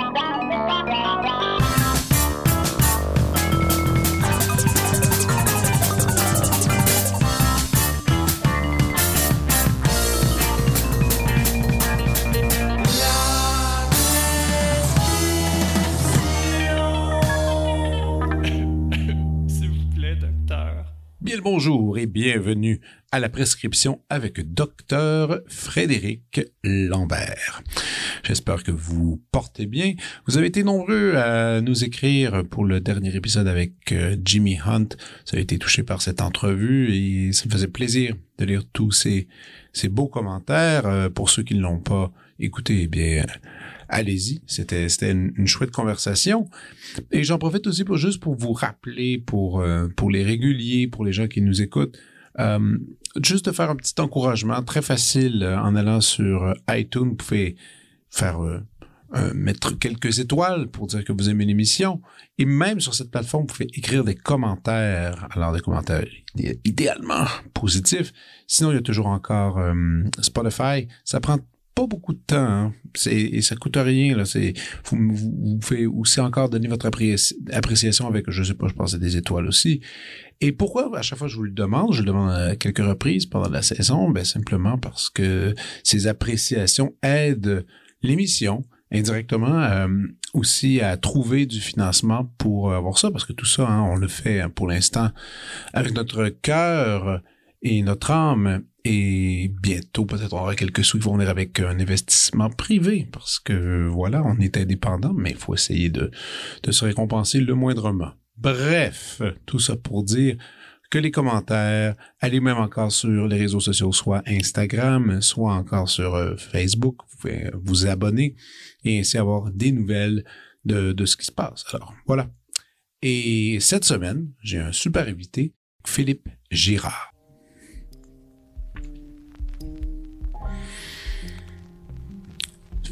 down, down. Bonjour et bienvenue à la prescription avec docteur Frédéric Lambert. J'espère que vous portez bien. Vous avez été nombreux à nous écrire pour le dernier épisode avec euh, Jimmy Hunt. Ça a été touché par cette entrevue et ça me faisait plaisir de lire tous ces, ces beaux commentaires. Euh, pour ceux qui ne l'ont pas écouté, eh bien, allez-y. C'était c'était une, chouette conversation. Et j'en profite aussi pour juste pour vous rappeler pour euh, pour les réguliers, pour les gens qui nous écoutent, euh, juste de faire un petit encouragement très facile euh, en allant sur iTunes. Vous pouvez faire mettre quelques étoiles pour dire que vous aimez l'émission. Et même sur cette plateforme, vous pouvez écrire des commentaires. Alors, des commentaires idéalement positifs. Sinon, il y a toujours encore Spotify. Ça prend pas beaucoup de temps. Hein. Et ça coûte rien. Là. C'est, vous, vous, pouvez aussi encore donner votre appréciation avec, je sais pas, je pense à des étoiles aussi. Et pourquoi à chaque fois je vous le demande, je le demande à quelques reprises pendant la saison, ben simplement parce que ces appréciations aident l'émission indirectement euh, aussi à trouver du financement pour avoir ça, parce que tout ça, hein, on le fait hein, pour l'instant avec notre cœur et notre âme et bientôt, peut-être, on aura quelques sous qui vont venir avec un investissement privé parce que, voilà, on est indépendant, mais il faut essayer de, se récompenser le moindrement. Bref, tout ça pour dire que les commentaires, allez même encore sur les réseaux sociaux, soit Instagram, soit encore sur euh, Facebook, vous pouvez vous abonner et ainsi avoir des nouvelles de, de ce qui se passe. Alors, voilà. Et cette semaine, j'ai un super invité, Philippe Girard.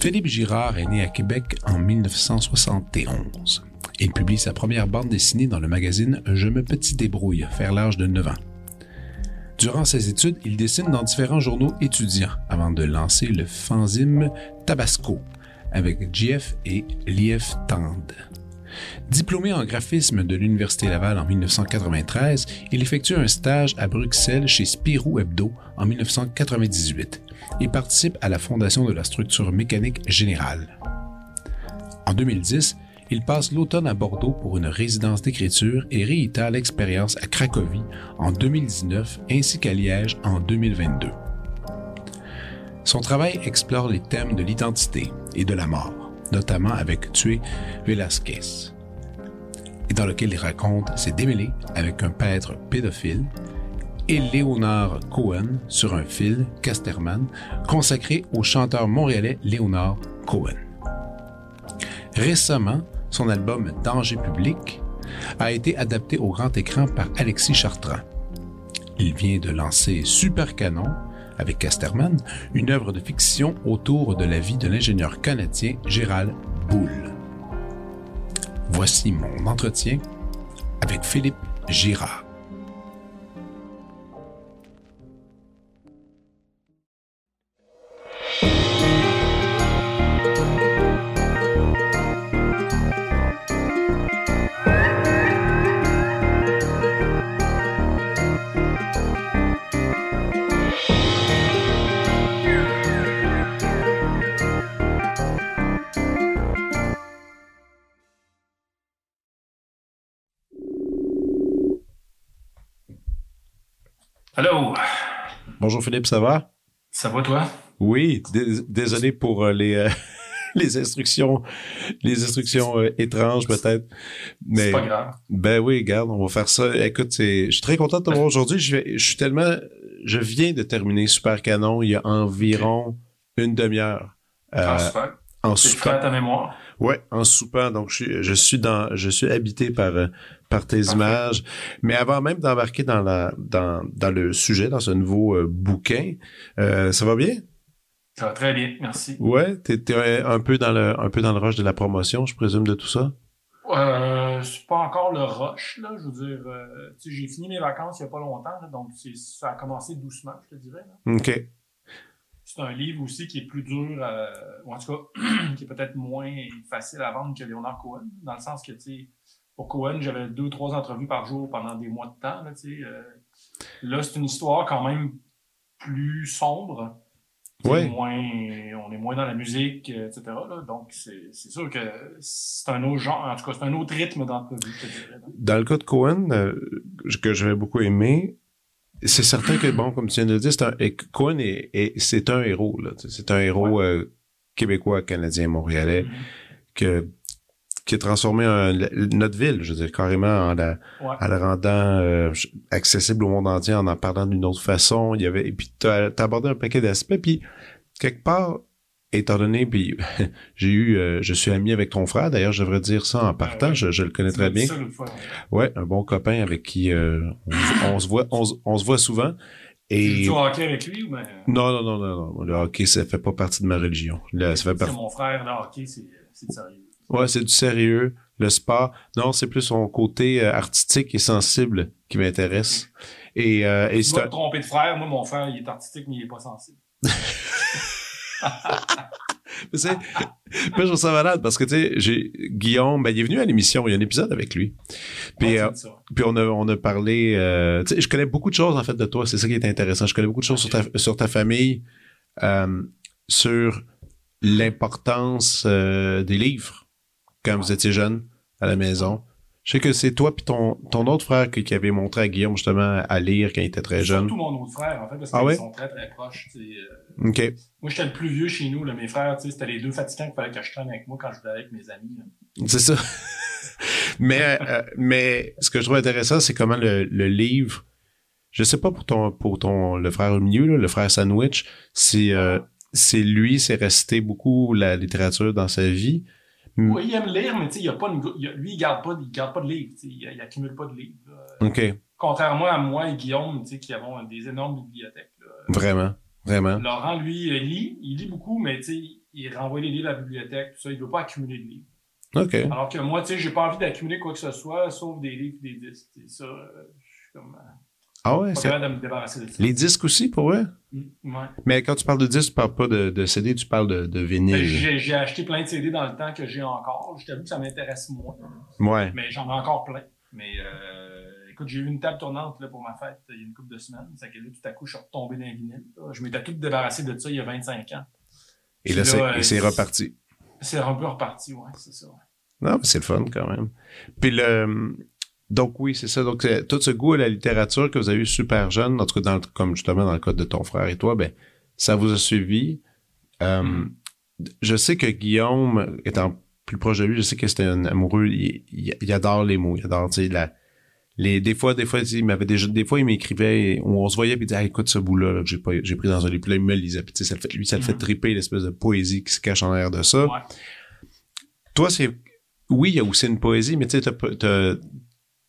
Philippe Girard est né à Québec en 1971. Il publie sa première bande dessinée dans le magazine Je me petit débrouille, vers l'âge de 9 ans. Durant ses études, il dessine dans différents journaux étudiants avant de lancer le fanzine Tabasco avec JF et Lief Tand. Diplômé en graphisme de l'Université Laval en 1993, il effectue un stage à Bruxelles chez Spirou Hebdo en 1998 et participe à la fondation de la structure mécanique générale. En 2010, il passe l'automne à Bordeaux pour une résidence d'écriture et réitère l'expérience à Cracovie en 2019 ainsi qu'à Liège en 2022. Son travail explore les thèmes de l'identité et de la mort, notamment avec Tué Velasquez, et dans lequel il raconte ses démêlés avec un pêtre pédophile, et Léonard Cohen sur un fil, Casterman, consacré au chanteur montréalais Léonard Cohen. Récemment, son album Danger public a été adapté au grand écran par Alexis Chartrand. Il vient de lancer Super Canon avec Casterman, une œuvre de fiction autour de la vie de l'ingénieur canadien Gérald Boulle. Voici mon entretien avec Philippe Girard. Allô? Bonjour Philippe, ça va? Ça va toi? Oui, désolé pour euh, les, euh, les instructions, les instructions euh, étranges peut-être. Mais c'est pas grave. Ben oui, regarde, on va faire ça. Écoute, je suis très content de te voir aujourd'hui. Je, je suis tellement, je viens de terminer Super Canon il y a environ une demi-heure. Ah, super. En super. ta mémoire? Ouais, en soupant. Donc, je suis, je suis dans, je suis habité par, par tes images. Mais avant même d'embarquer dans la, dans, dans le sujet, dans ce nouveau euh, bouquin, euh, ça va bien? Ça va très bien, merci. Ouais, t'es, es un peu dans le, un peu dans le rush de la promotion, je présume, de tout ça? Euh, c'est pas encore le rush, là. Je veux dire, euh, j'ai fini mes vacances il y a pas longtemps, donc ça a commencé doucement, je te dirais. OK. c'est un livre aussi qui est plus dur, euh, ou en tout cas, qui est peut-être moins facile à vendre que Leonard Cohen, dans le sens que, tu sais, pour Cohen, j'avais deux, trois entrevues par jour pendant des mois de temps, là, euh. là, c'est une histoire quand même plus sombre. Ouais. Moins, on est moins dans la musique, euh, etc. Là, donc, c'est sûr que c'est un autre genre, en tout cas, c'est un autre rythme d'entrevue. Dans le cas de Cohen, euh, que j'avais beaucoup aimé, c'est certain que, bon, comme tu viens de le dire, c'est un, et Cohen est, est- c'est un héros, C'est un héros euh, québécois, canadien, montréalais, Mhm. que, qui a transformé un- notre ville, je veux dire, carrément en la, Ouais. en la rendant euh, accessible au monde entier, en en parlant d'une autre façon. Il y avait, et puis t'as as abordé un paquet d'aspects, puis quelque part, étant donné, puis j'ai eu, euh, je suis ami avec ton frère, d'ailleurs, je devrais dire ça en partant, ouais. je, je le connais Tu très bien. fois, ouais. Un bon copain avec qui euh, on, on se voit, on, se- on se voit souvent. Tu Et joues au hockey avec lui ou ben, non, non, non, non, non, le hockey, ça fait pas partie de ma religion. Là, ça fait partie. mon frère, le hockey, c'est sérieux. Ouais, c'est du sérieux. Le sport, non, c'est plus son côté euh, artistique et sensible qui m'intéresse. Et, euh, et Tu c'est vas te tromper de frère. Moi, mon frère, il est artistique, mais il est pas sensible. Sais, moi, je trouve ça malade parce que, tu sais, j'ai, Guillaume, ben, il est venu à l'émission, il y a un épisode avec lui. Puis, euh, c'est puis on a, on a parlé, euh, tu sais, je connais beaucoup de choses, en fait, de toi. C'est ça qui est intéressant. Je connais beaucoup de choses sur ta, sur ta famille, euh, sur l'importance des livres quand vous étiez jeune à la maison. Je sais que c'est toi puis ton, ton autre frère qui, qui avait montré à Guillaume, justement, à lire quand il était très jeune. Surtout mon autre frère, en fait, parce Ah qu'ils ouais? sont très, très proches. euh. Moi, j'étais le plus vieux chez nous. Là. Mes frères, c'était les deux fatigants qu'il fallait que je traîne avec moi quand je jouais avec mes amis. C'est ça. mais, euh, mais ce que je trouve intéressant, c'est comment le, le livre, je sais pas pour ton, pour ton, le frère au milieu, là, le frère Sandwich, c'est, euh, lui, c'est resté beaucoup la littérature dans sa vie. Mm. Oui, il aime lire, mais tu sais, il a pas une, il a- lui, il garde pas, il garde pas de livres. Il, il accumule pas de livres. Contrairement à moi et Guillaume, tu sais, qui avons des énormes bibliothèques. là. Vraiment. Vraiment. Laurent, lui, euh, lit. Il lit beaucoup, mais tu sais, il renvoie les livres à la bibliothèque, tout ça. Il veut pas accumuler de livres. Alors que moi, tu sais, j'ai pas envie d'accumuler quoi que ce soit, sauf des livres et des disques. Ça, euh, je suis comme euh, Ah ouais, c'est... de me débarrasser de ça. Les disques aussi, pour eux? Mm, ouais. Mais quand tu parles de disques, tu parles pas de, de CD, tu parles de, de Ben, vinyle. J'ai j'ai acheté plein de CD dans le temps que j'ai encore. Je t'avoue que ça m'intéresse moins. Ouais. Mais j'en ai encore plein. Mais euh, écoute, j'ai eu une table tournante là, pour ma fête il y a une couple de semaines. C'est que là, tout à coup, je suis retombé dans les vinyles. là. Je m'étais tout débarrassé de ça il y a 25 ans. Et Puis c'est, là, euh, c'est reparti. C'est un peu reparti, ouais, c'est ça. ouais. Non, mais c'est le fun quand même. Puis le donc oui, c'est ça. Donc tout ce goût à la littérature que vous avez eu super jeune, en tout cas dans le- comme justement dans le cas de ton frère et toi, ben ça vous a suivi. Euh, Mm. Je sais que Guillaume, étant plus proche de lui, je sais que c'était un amoureux. Il, il- il adore les mots, il adore tu sais la les des fois des fois il m'avait déjà des fois il m'écrivait où on se voyait puis il disait Ah, écoute ce bout là, que j'ai pas j'ai pris dans un livre puis là il me lisait puis tu sais ça le fait lui ça le fait Mhm. triper l'espèce de poésie qui se cache en arrière de ça Ouais. toi, c'est. Oui, il y a aussi une poésie, mais tu sais,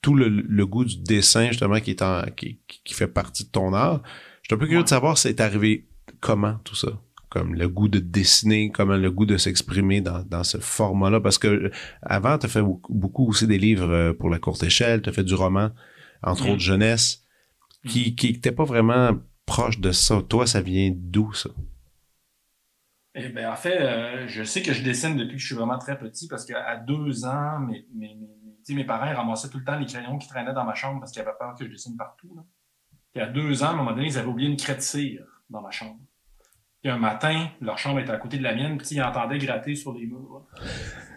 tout le, le goût du dessin, justement, qui est en, qui, qui- fait partie de ton art. Je suis un peu curieux Ouais. de savoir c'est arrivé comment tout ça? Comme le goût de dessiner, comment le goût de s'exprimer dans, dans ce format-là? Parce que avant, t'as fait beaucoup, aussi des livres euh, pour la courte échelle, t'as fait du roman, entre Mm. autres jeunesse, qui, qui était pas vraiment proche de ça. Toi, ça vient d'où, ça? Eh ben, en fait, euh, je sais que je dessine depuis que je suis vraiment très petit parce qu'à deux ans, mes, mes, mes, parents ils ramassaient tout le temps les crayons qui traînaient dans ma chambre parce qu'ils avaient peur que je dessine partout. Là. Puis à deux ans, à un moment donné, ils avaient oublié une craie de cire dans ma chambre. Puis un matin, leur chambre était à côté de la mienne, puis ils entendaient gratter sur les murs. là.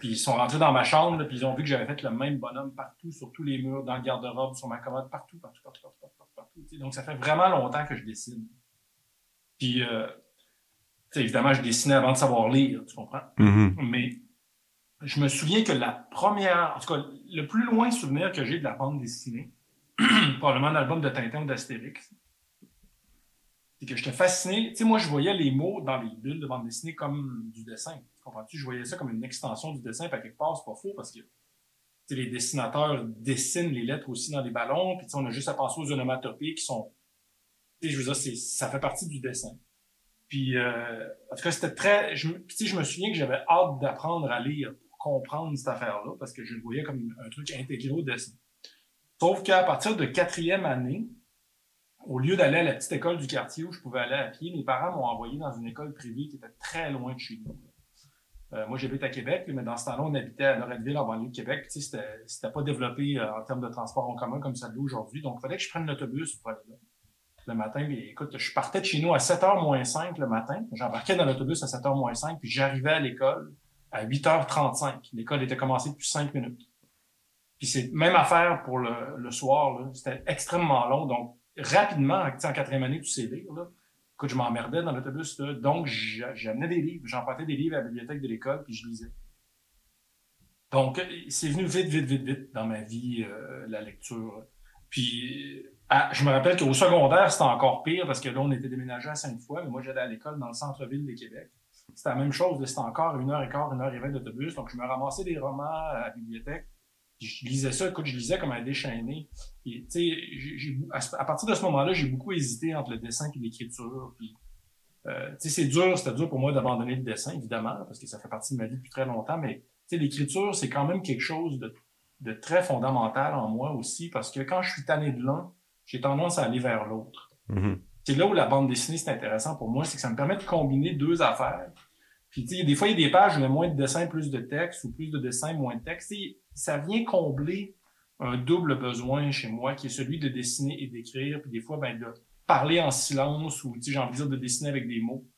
Puis ils sont rentrés dans ma chambre, là, puis ils ont vu que j'avais fait le même bonhomme partout, sur tous les murs, dans le garde-robe, sur ma commode, partout, partout, partout, partout, partout. Donc ça fait vraiment longtemps que je dessine. Puis euh, évidemment, je dessinais avant de savoir lire, tu comprends? Mhm. Mais je me souviens que la première, en tout cas, le plus loin souvenir que j'ai de la bande dessinée, probablement l'album de Tintin ou d'Astérix, c'est que j'étais fasciné. Tu sais, moi, je voyais les mots dans les bulles de bande dessinée comme du dessin. Tu comprends-tu? Je voyais ça comme une extension du dessin, à quelque part, c'est pas faux parce que les dessinateurs dessinent les lettres aussi dans les ballons, puis on a juste à penser aux onomatopées qui sont. Je veux dire, ça fait partie du dessin. Puis, euh, en tout cas, c'était très. Je, je me souviens que j'avais hâte d'apprendre à lire comprendre cette affaire-là, parce que je le voyais comme un truc intégré au dessin. Sauf qu'à partir de quatrième année, au lieu d'aller à la petite école du quartier où je pouvais aller à pied, mes parents m'ont envoyé dans une école privée qui était très loin de chez nous. Euh, moi, j'habite à Québec, mais dans ce temps-là, on habitait à Loretteville, en banlieue de Québec. Tu c'était pas développé euh, en termes de transport en commun comme ça l'est aujourd'hui. Donc, il fallait que je prenne l'autobus pour aller là. Le matin, écoute, je partais de chez nous à 7h moins 5 le matin. J'embarquais dans l'autobus à 7h moins 5, puis j'arrivais à l'école à 8h35. L'école était commencée depuis 5 minutes. Puis c'est même affaire pour le, soir. C'était extrêmement long. Donc, rapidement, en quatrième année, tu sais lire. Là. Écoute, je m'emmerdais dans l'autobus. Donc, j'amenais des livres. J'empruntais des livres à la bibliothèque de l'école, puis je lisais. Donc, c'est venu vite, vite, vite, vite dans ma vie, euh, la lecture. Puis, je me rappelle qu'au secondaire, c'était encore pire parce que là, on était déménagé à Sainte-Foy, mais moi, j'allais à l'école dans le centre-ville de Québec. C'était la même chose. C'était encore une heure et quart, une heure et vingt d'autobus. Donc, je me ramassais des romans à la bibliothèque je lisais ça, écoute, je lisais comme un déchaîné. Et, à, partir de ce moment-là, j'ai beaucoup hésité entre le dessin et l'écriture. Puis, euh, c'est dur, c'était dur pour moi d'abandonner le dessin, évidemment, parce que ça fait partie de ma vie depuis très longtemps, mais l'écriture, c'est quand même quelque chose de, de, très fondamental en moi aussi, parce que quand je suis tanné de l'un, j'ai tendance à aller vers l'autre. Mm-hmm. C'est là où la bande dessinée, c'est intéressant pour moi, c'est que ça me permet de combiner deux affaires. Puis, tu sais, des fois, il y a des pages où il y a moins de dessins, plus de texte, ou plus de dessins, moins de texte ça vient combler un double besoin chez moi, qui est celui de dessiner et d'écrire, puis des fois, ben, de parler en silence ou, j'ai envie de dire de dessiner avec des mots.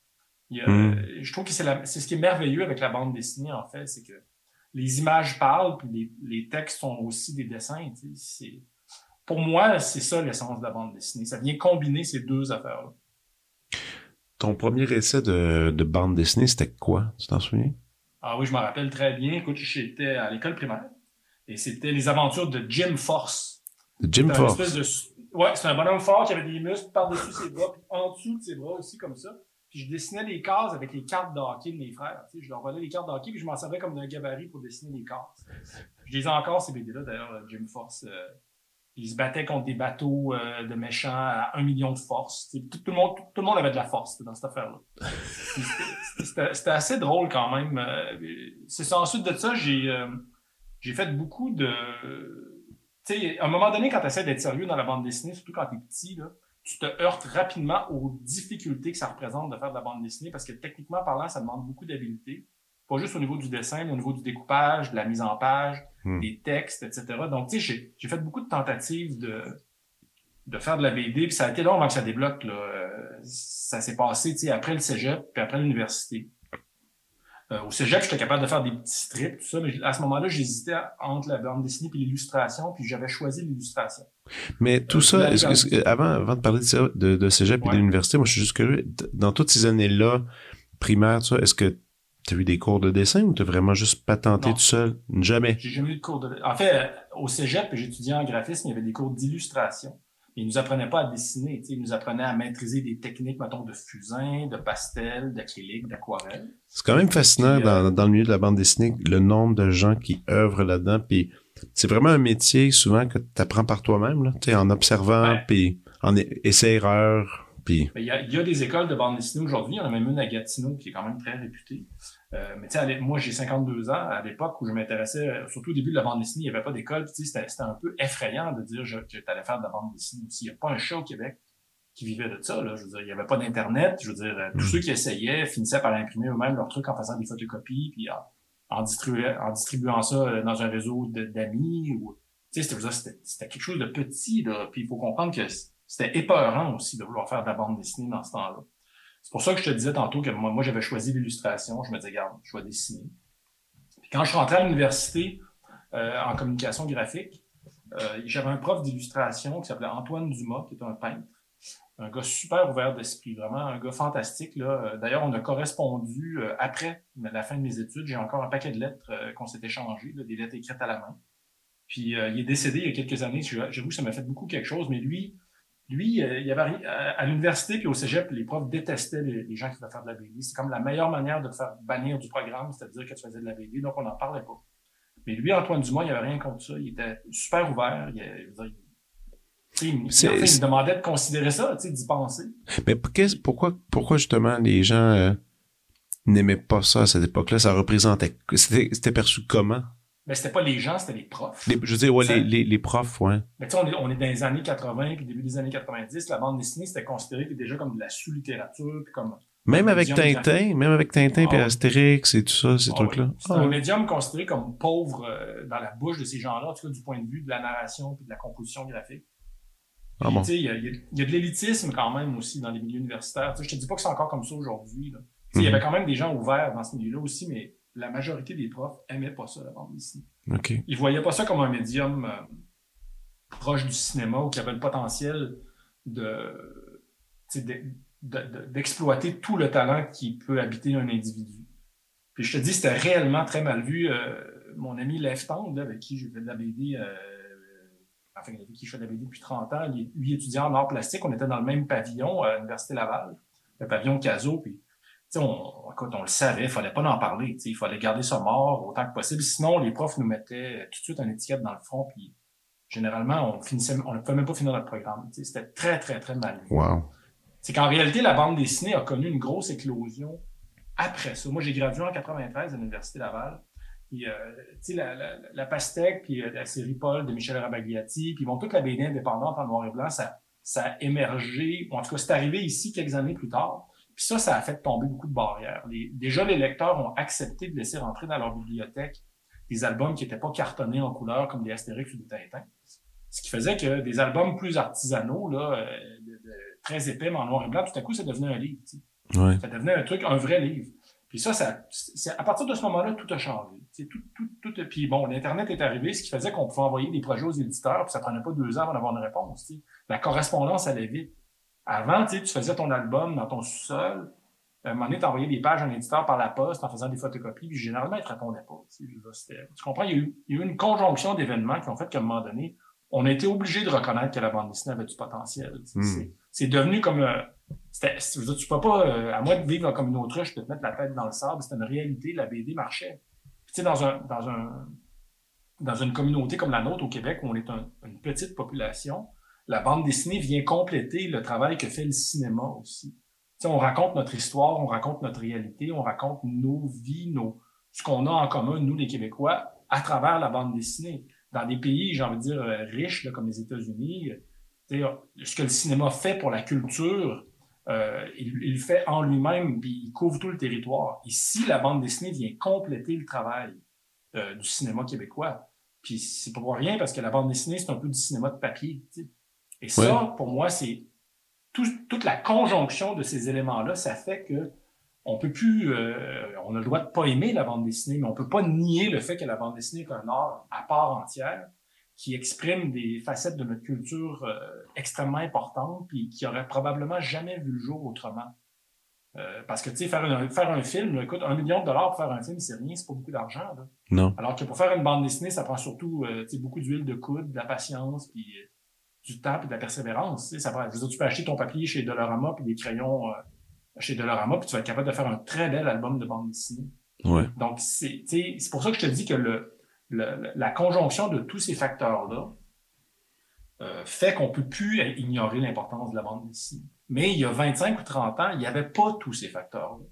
Hmm. Je trouve que c'est ce qui est merveilleux avec la bande dessinée, en fait, c'est que les images parlent, puis les, les textes sont aussi des dessins. C'est, pour moi, c'est ça l'essence de la bande dessinée. Ça vient combiner ces deux affaires-là. Ton premier essai de, de bande dessinée, c'était quoi? Tu t'en souviens? Ah oui, je m'en rappelle très bien. Écoute, j'étais à l'école primaire. Et c'était les aventures de Jim Force. Jim Force. De... Ouais, c'est un bonhomme fort qui avait des muscles par-dessus ses bras, puis en dessous de ses bras aussi, comme ça. Puis je dessinais les cases avec les cartes de hockey de mes frères. Tu sais, je leur volais les cartes de hockey, puis je m'en servais comme d'un gabarit pour dessiner les cases. Je les ai encore, ces BD-là, d'ailleurs, Jim Force. Euh, il se battait contre des bateaux euh, de méchants à un million de force. Tout, tout, le monde, tout, le monde avait de la force dans cette affaire-là. C'était assez drôle quand même. Euh, c'est ça. Ensuite de ça, j'ai j'ai fait beaucoup de. Tu sais, à un moment donné, quand tu essaies d'être sérieux dans la bande dessinée, surtout quand tu es petit, là, tu te heurtes rapidement aux difficultés que ça représente de faire de la bande dessinée parce que techniquement parlant, ça demande beaucoup d'habileté. Pas juste au niveau du dessin, mais au niveau du découpage, de la mise en page, hmm. des textes, etc. Donc, tu sais, j'ai fait beaucoup de tentatives de, de faire de la BD, puis ça a été long avant que ça débloque. Là. Euh, ça s'est passé, tu sais, après le cégep, puis après l'université. Euh, au cégep, j'étais capable de faire des petits strips, tout ça, mais à ce moment-là, j'hésitais entre la bande dessinée et l'illustration, puis j'avais choisi l'illustration. Mais tout euh, ça, avant, avant de parler de, ça, de, de cégep et de l'université, moi, je suis juste curieux, dans toutes ces années-là, primaires, ça, est-ce que tu as eu des cours de dessin ou tu as vraiment juste patenté tout seul? Jamais. J'ai jamais eu de cours de En fait, au cégep, j'étudiais en graphisme, il y avait des cours d'illustration. Il nous apprenait pas à dessiner, il nous apprenait à maîtriser des techniques, mettons, de fusain, de pastel, d'acrylique, d'aquarelle. C'est quand même fascinant dans, euh, dans, le milieu de la bande dessinée, le nombre de gens qui œuvrent là-dedans. Puis c'est vraiment un métier souvent que tu apprends par toi-même, là, en observant, puis en essai-erreur. Puis... Il y, a, il y a des écoles de bande dessinée aujourd'hui. Il y en a même une à Gatineau qui est quand même très réputée. Euh, mais tu sais, moi, j'ai 52 ans. À l'époque où je m'intéressais, euh, surtout au début de la bande dessinée, il n'y avait pas d'école. C'était un peu effrayant de dire que tu allais faire de la bande dessinée aussi. Il n'y a pas un chat au Québec qui vivait de ça. Là. Je veux dire, il n'y avait pas d'Internet. Je veux dire, euh, tous mm. ceux qui essayaient finissaient par imprimer eux-mêmes leurs trucs en faisant des photocopies, puis en, distribuant, en distribuant ça dans un réseau d'amis. ou C'était quelque chose de petit. Là. Puis il faut comprendre que c'était épeurant aussi de vouloir faire de la bande dessinée dans ce temps-là. C'est pour ça que je te disais tantôt que moi, moi j'avais choisi l'illustration. Je me disais, regarde, je vais dessiner. Puis quand je rentré à l'université euh, en communication graphique, euh, j'avais un prof d'illustration qui s'appelait Antoine Dumas, qui est un peintre. Un gars super ouvert d'esprit, vraiment un gars fantastique. Euh, d'ailleurs, on a correspondu après la fin de mes études. J'ai encore un paquet de lettres qu'on s'est échangées, des lettres écrites à la main. Puis il est décédé il y a quelques années. J'avoue ça m'a fait beaucoup quelque chose, mais lui, lui, euh, il y avait à l'université puis au cégep, les profs détestaient les, gens qui faisaient faire de la BD. C'est comme la meilleure manière de faire bannir du programme, c'est-à-dire que tu faisais de la BD, donc on n'en parlait pas. Mais lui, Antoine Dumas, il n'y avait rien contre ça. Il était super ouvert. Il, il, me demandait de considérer ça, d'y penser. Mais pourquoi, pourquoi justement les gens euh, n'aimaient pas ça à cette époque-là? Ça représentait. C'était perçu comment? Ben, c'était pas les gens, c'était les profs. Les, je veux dire, ouais, les, les, les profs, ouais. Mais tu sais, on est, on est dans les années 80 puis début des années 90. La bande dessinée, c'était considéré déjà comme de la sous-littérature, puis comme Même avec Tintin, même avec Tintin Ah puis ouais. Astérix et tout ça, ces Ah trucs-là. C'est Ah un ouais. médium considéré comme pauvre euh, dans la bouche de ces gens-là, en tout cas du point de vue de la narration et de la composition graphique. Ah bon. tu sais, Il y, y y a de l'élitisme quand même aussi dans les milieux universitaires. Tu sais, je te dis pas que c'est encore comme ça aujourd'hui. Il y Mhm. avait quand même des gens ouverts dans ce milieu-là aussi, mais la majorité des profs aimaient pas ça, la bande dessinée. Ils voyaient pas ça comme un médium euh, proche du cinéma ou qui avait le potentiel de, de- de- d'exploiter tout le talent qui peut habiter un individu. Puis je te dis, c'était réellement très mal vu. Euh, mon ami là, avec qui j'ai fait de la BD, euh, enfin, avec qui je fais de la BD depuis 30 ans, lui, étudiant en art plastique, on était dans le même pavillon à l'Université Laval, le pavillon Caso, puis on, écoute, on le savait, il fallait pas en parler, il fallait garder ça mort autant que possible. Sinon, les profs nous mettaient tout de suite une étiquette dans le front, puis généralement, on finissait, on ne pouvait même pas finir notre programme. C'était très, très, très mal. Wow. C'est qu'en réalité, la bande dessinée a connu une grosse éclosion après ça. Moi, j'ai gradué en 93 à l'Université Laval. Puis, euh, la, la, la pastèque, puis euh, la série Paul de Michel Rabagliati, puis bon, toute la BD indépendante en noir et blanc, ça, ça a émergé, en tout cas, c'est arrivé ici quelques années plus tard. Puis ça, ça a fait tomber beaucoup de barrières. Les- déjà, les lecteurs ont accepté de laisser rentrer dans leur bibliothèque des albums qui n'étaient pas cartonnés en couleur comme des Astérix ou des Tintins. Ce qui faisait que des albums plus artisanaux, là, euh, de- de- très épais, mais en noir et blanc, tout à coup, ça devenait un livre. Ouais. Ça devenait un truc, un vrai livre. Puis ça, ça à partir de ce moment-là, tout a changé. Tout, tout, tout, puis bon, l'Internet est arrivé, ce qui faisait qu'on pouvait envoyer des projets aux éditeurs, puis ça prenait pas deux ans avant d'avoir une réponse. La correspondance allait vite. Avant, tu sais, tu faisais ton album dans ton sous-sol. À un moment donné, tu envoyais des pages à un éditeur par la poste en faisant des photocopies, puis généralement, il te répondait pas. Tu, comprends? Il y, a eu, il y a eu une conjonction d'événements qui ont fait qu'à un moment donné, on a été obligé de reconnaître que la bande dessinée avait du potentiel. Hmm. C'est- devenu comme... euh, dire, tu peux pas, euh, à moins de vivre comme une autruche, te mettre la tête dans le sable. C'était une réalité. La BD marchait. Puis, tu sais, dans un, dans un, dans une communauté comme la nôtre au Québec, où on est un- une petite population, la bande dessinée vient compléter le travail que fait le cinéma aussi. On raconte notre histoire, on raconte notre réalité, on raconte nos vies, nos, ce qu'on a en commun, nous les Québécois, à travers la bande dessinée. Dans des pays, j'ai envie de dire, euh, riches, comme les États-Unis, euh, sais, ce que le cinéma fait pour la culture, euh, il, le fait en lui-même, puis il couvre tout le territoire. Ici, la bande dessinée vient compléter le travail euh, du cinéma québécois. Puis c'est pour rien parce que la bande dessinée, c'est un peu du cinéma de papier. Et ça, pour moi, c'est tout- toute la conjonction de ces éléments-là, ça fait que on peut plus, euh, on a le droit de pas aimer la bande dessinée, mais on peut pas nier le fait que la bande dessinée est un art à part entière qui exprime des facettes de notre culture euh, extrêmement importantes, puis qui aurait probablement jamais vu le jour autrement. Euh, parce que, tu sais, faire un, faire un film, là, écoute, un million de dollars pour faire un film, c'est rien, c'est pas beaucoup d'argent. Non. Alors que pour faire une bande dessinée, ça prend surtout euh, tu sais, beaucoup d'huile de coude, de la patience, puis du temps, puis de la persévérance. tu sais. Ça prend, je veux dire, tu peux acheter ton papier chez Dolorama, puis des crayons euh, chez Dolorama, puis tu vas être capable de faire un très bel album de bande dessinée. Ouais. Donc, c'est pour ça que je te dis que le, le- la conjonction de tous ces facteurs-là euh, fait qu'on peut plus ignorer l'importance de la bande dessinée. Mais il y a 25 ou 30 ans, il n'y avait pas tous ces facteurs-là.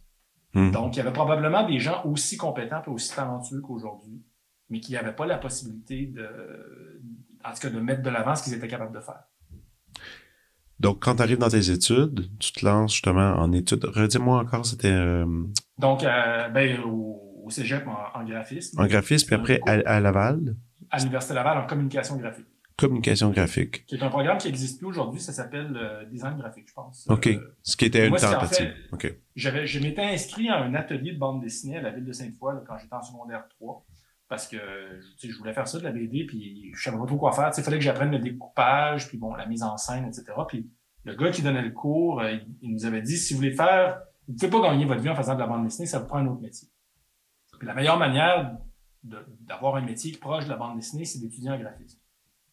Hmm. Donc, il y avait probablement des gens aussi compétents et aussi talentueux qu'aujourd'hui, mais qui n'avaient pas la possibilité de, en tout cas, de mettre de l'avant ce qu'ils étaient capables de faire. Donc, quand tu arrives dans tes études, tu te lances justement en études. Redis-moi encore, c'était euh, Donc, euh, ben, au, au cégep en, en graphisme, en graphisme, puis après à, à Laval, à l'Université Laval en communication graphique, communication graphique. qui est un programme qui n'existe plus aujourd'hui, ça s'appelle euh, design graphique, je pense. OK. Ce qui était une moi, en tentative. fait- OK. J'avais, je m'étais inscrit à un atelier de bande dessinée à la ville de Sainte-Foy là, quand j'étais en secondaire 3. Parce que je voulais faire ça de la BD, puis je savais pas trop quoi faire. Il fallait que j'apprenne le découpage, puis bon, la mise en scène, etc. Puis le gars qui donnait le cours, euh, il, nous avait dit si vous voulez faire, vous ne pouvez pas gagner votre vie en faisant de la bande dessinée, ça vous prend un autre métier. Puis la meilleure manière d'avoir un métier proche de la bande dessinée, c'est d'étudier en graphisme.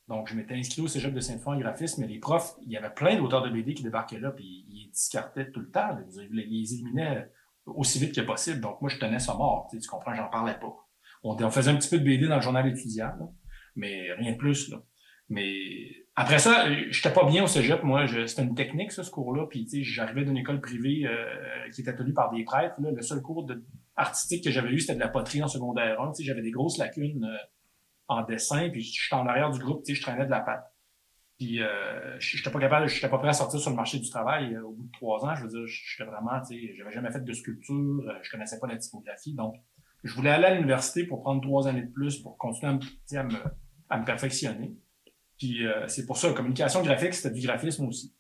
Donc, je m'étais inscrit au cégep de Sainte-Foy en graphisme, mais les profs, il y avait plein d'auteurs de BD qui débarquaient là, puis ils discartaient tout le temps. Ils les- éliminaient aussi vite que possible. Donc, moi, je tenais ça mort. Tu comprends, j'en parlais pas. On, faisait un petit peu de BD dans le journal étudiant, mais rien de plus. Mais après ça, j'étais pas bien au cégep. Moi, c'était une technique, ça, ce cours-là. Puis, tu sais, j'arrivais d'une école privée euh, qui était tenue par des prêtres. Le seul cours artistique que j'avais eu, c'était de la poterie en secondaire 1. J'avais des grosses lacunes euh, en dessin, puis j'étais en arrière du groupe, je traînais de la pâte. Puis euh, j'étais pas capable, j'étais pas prêt à sortir sur le marché du travail euh, au bout de trois ans. Je veux dire, j'étais vraiment, tu sais, j'avais jamais fait de sculpture, je connaissais pas la typographie, donc je voulais aller à l'université pour prendre trois années de plus pour continuer à me, à me, perfectionner. Puis euh, c'est pour ça, communication graphique, c'était du graphisme aussi.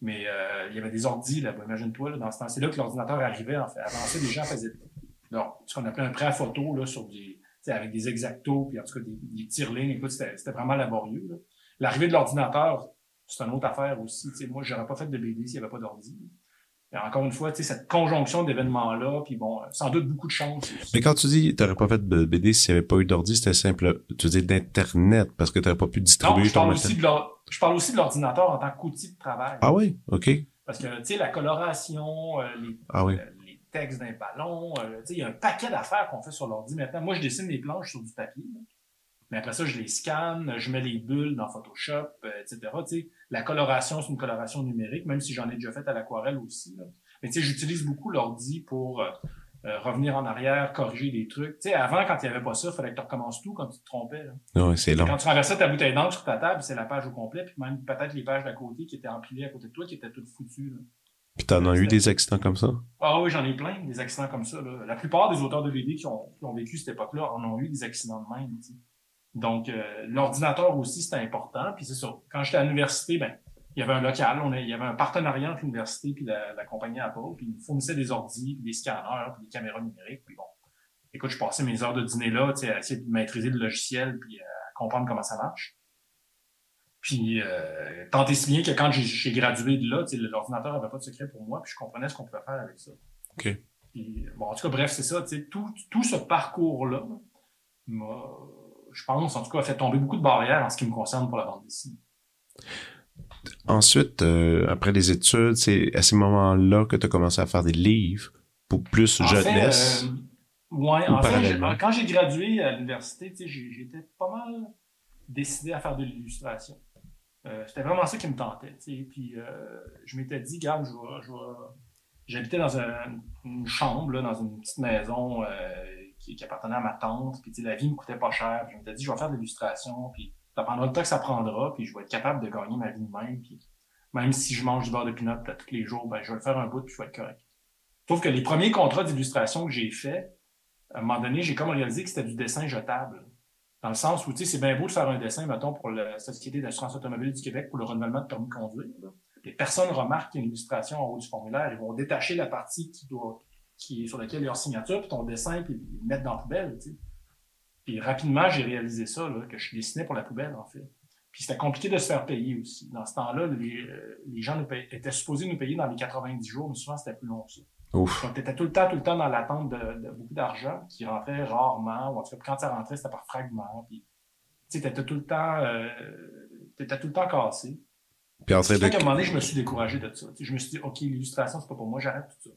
Mais il y avait des ordis là imagine-toi, là, dans ce temps c'est là que l'ordinateur arrivait, en fait. Avancer, les gens faisaient alors, ce qu'on appelait un prêt à photo là, sur des, avec des exactos, puis en tout cas des, des tire-lignes. Écoute, c'était vraiment laborieux. L'arrivée de l'ordinateur, c'est une autre affaire aussi. sais, moi, j'aurais pas fait de BD s'il n'y avait pas d'ordi. Encore une fois, cette conjonction d'événements-là, puis bon, sans doute beaucoup de chance. Mais quand tu dis tu n'aurais pas fait de BD s'il n'y avait pas eu d'ordi, c'était simple. Tu dis d'Internet parce que tu n'aurais pas pu distribuer non, je parle aussi de Je parle aussi de l'ordinateur en tant qu'outil de travail. Ah oui? OK. Parce que, tu sais, la coloration, euh, les, ah oui. Euh, les textes d'un ballon, euh, tu sais, il y a un paquet d'affaires qu'on fait sur l'ordi maintenant. Moi, je dessine des planches sur du papier. Mais après ça, je les scanne, je mets les bulles dans Photoshop, euh, etc. sais, la coloration, c'est une coloration numérique, même si j'en ai déjà fait à l'aquarelle aussi. Là. Mais j'utilise beaucoup l'ordi pour euh, euh, revenir en arrière, corriger des trucs. sais, avant, quand il n'y avait pas ça, il fallait que tu recommences tout quand tu te trompais. Là. c'est long. Quand tu renversais ta bouteille d'encre sur ta table, c'est la page au complet, puis même peut-être les pages d'à côté qui étaient empilées à côté de toi, qui étaient toutes foutues. Là. Puis t'en as eu des accidents comme ça? Ah oui, j'en ai plein, des accidents comme ça. Là. La plupart des auteurs de BD qui ont, qui ont vécu cette époque-là en ont eu des accidents de même. Donc, euh, l'ordinateur aussi, c'était important. Puis c'est ça. Quand j'étais à l'université, ben, il y avait un local, on il y avait un partenariat entre l'université puis la, la, compagnie Apple, puis ils fournissaient des ordi, des scanners, puis des caméras numériques. Puis bon, écoute, je passais mes heures de dîner là, tu sais, à essayer de maîtriser le logiciel, puis à comprendre comment ça marche. Puis, euh, tant et si bien que quand j'ai gradué de là, l'ordinateur n'avait pas de secret pour moi, puis je comprenais ce qu'on pouvait faire avec ça. OK. Puis, bon, en tout cas, bref, c'est ça, tu sais, tout, tout ce parcours-là m'a je pense, en tout cas, a fait tomber beaucoup de barrières en ce qui me concerne pour la bande dessinée. Ensuite, euh, après les études, c'est à ces moments-là que tu as commencé à faire des livres pour plus jeunesse. Fait, euh, ouais, en fait, quand j'ai gradué à l'université, j'étais pas mal décidé à faire de l'illustration. Euh, c'était vraiment ça qui me tentait. Puis je m'étais dit, je J'habitais dans une chambre, là, dans une petite maison qui, appartenait à ma tante. Puis la vie me coûtait pas cher. Puis je m'étais dit, je vais faire de l'illustration. Puis ça prendra le temps que ça prendra. Puis je vais être capable de gagner ma vie de même. Puis même si je mange du beurre de pinot tous les jours, ben, je vais le faire un bout puis je vais être correct. Sauf que les premiers contrats d'illustration que j'ai faits, à un moment donné, j'ai comme réalisé que c'était du dessin jetable. Dans le sens où, tu sais, c'est bien beau de faire un dessin, mettons, pour la Société d'assurance automobile du Québec pour le renouvellement de permis de conduire. Les personnes remarquent une illustration en haut du formulaire. Ils vont détacher la partie qui doit qui est sur lequel il y a leur signature, puis ton dessin, puis le mettre dans la poubelle. Tu sais. Puis rapidement, j'ai réalisé ça, là, que je dessinais pour la poubelle, en fait. Puis c'était compliqué de se faire payer aussi. Dans ce temps-là, les, euh, les gens nous étaient supposés nous payer dans les 90 jours, mais souvent c'était plus long que ça. Ouf. Donc, tu étais tout le temps, tout le temps dans l'attente de, de, beaucoup d'argent qui rentrait rarement, ou en tout cas, quand ça rentrait, c'était par fragment. Puis, tu sais, tout le temps, euh, t'étais tout le temps cassé. Puis en train de... qu'à un moment donné, je me suis découragé de ça. je me suis dit, OK, l'illustration, c'est pas pour moi, j'arrête tout ça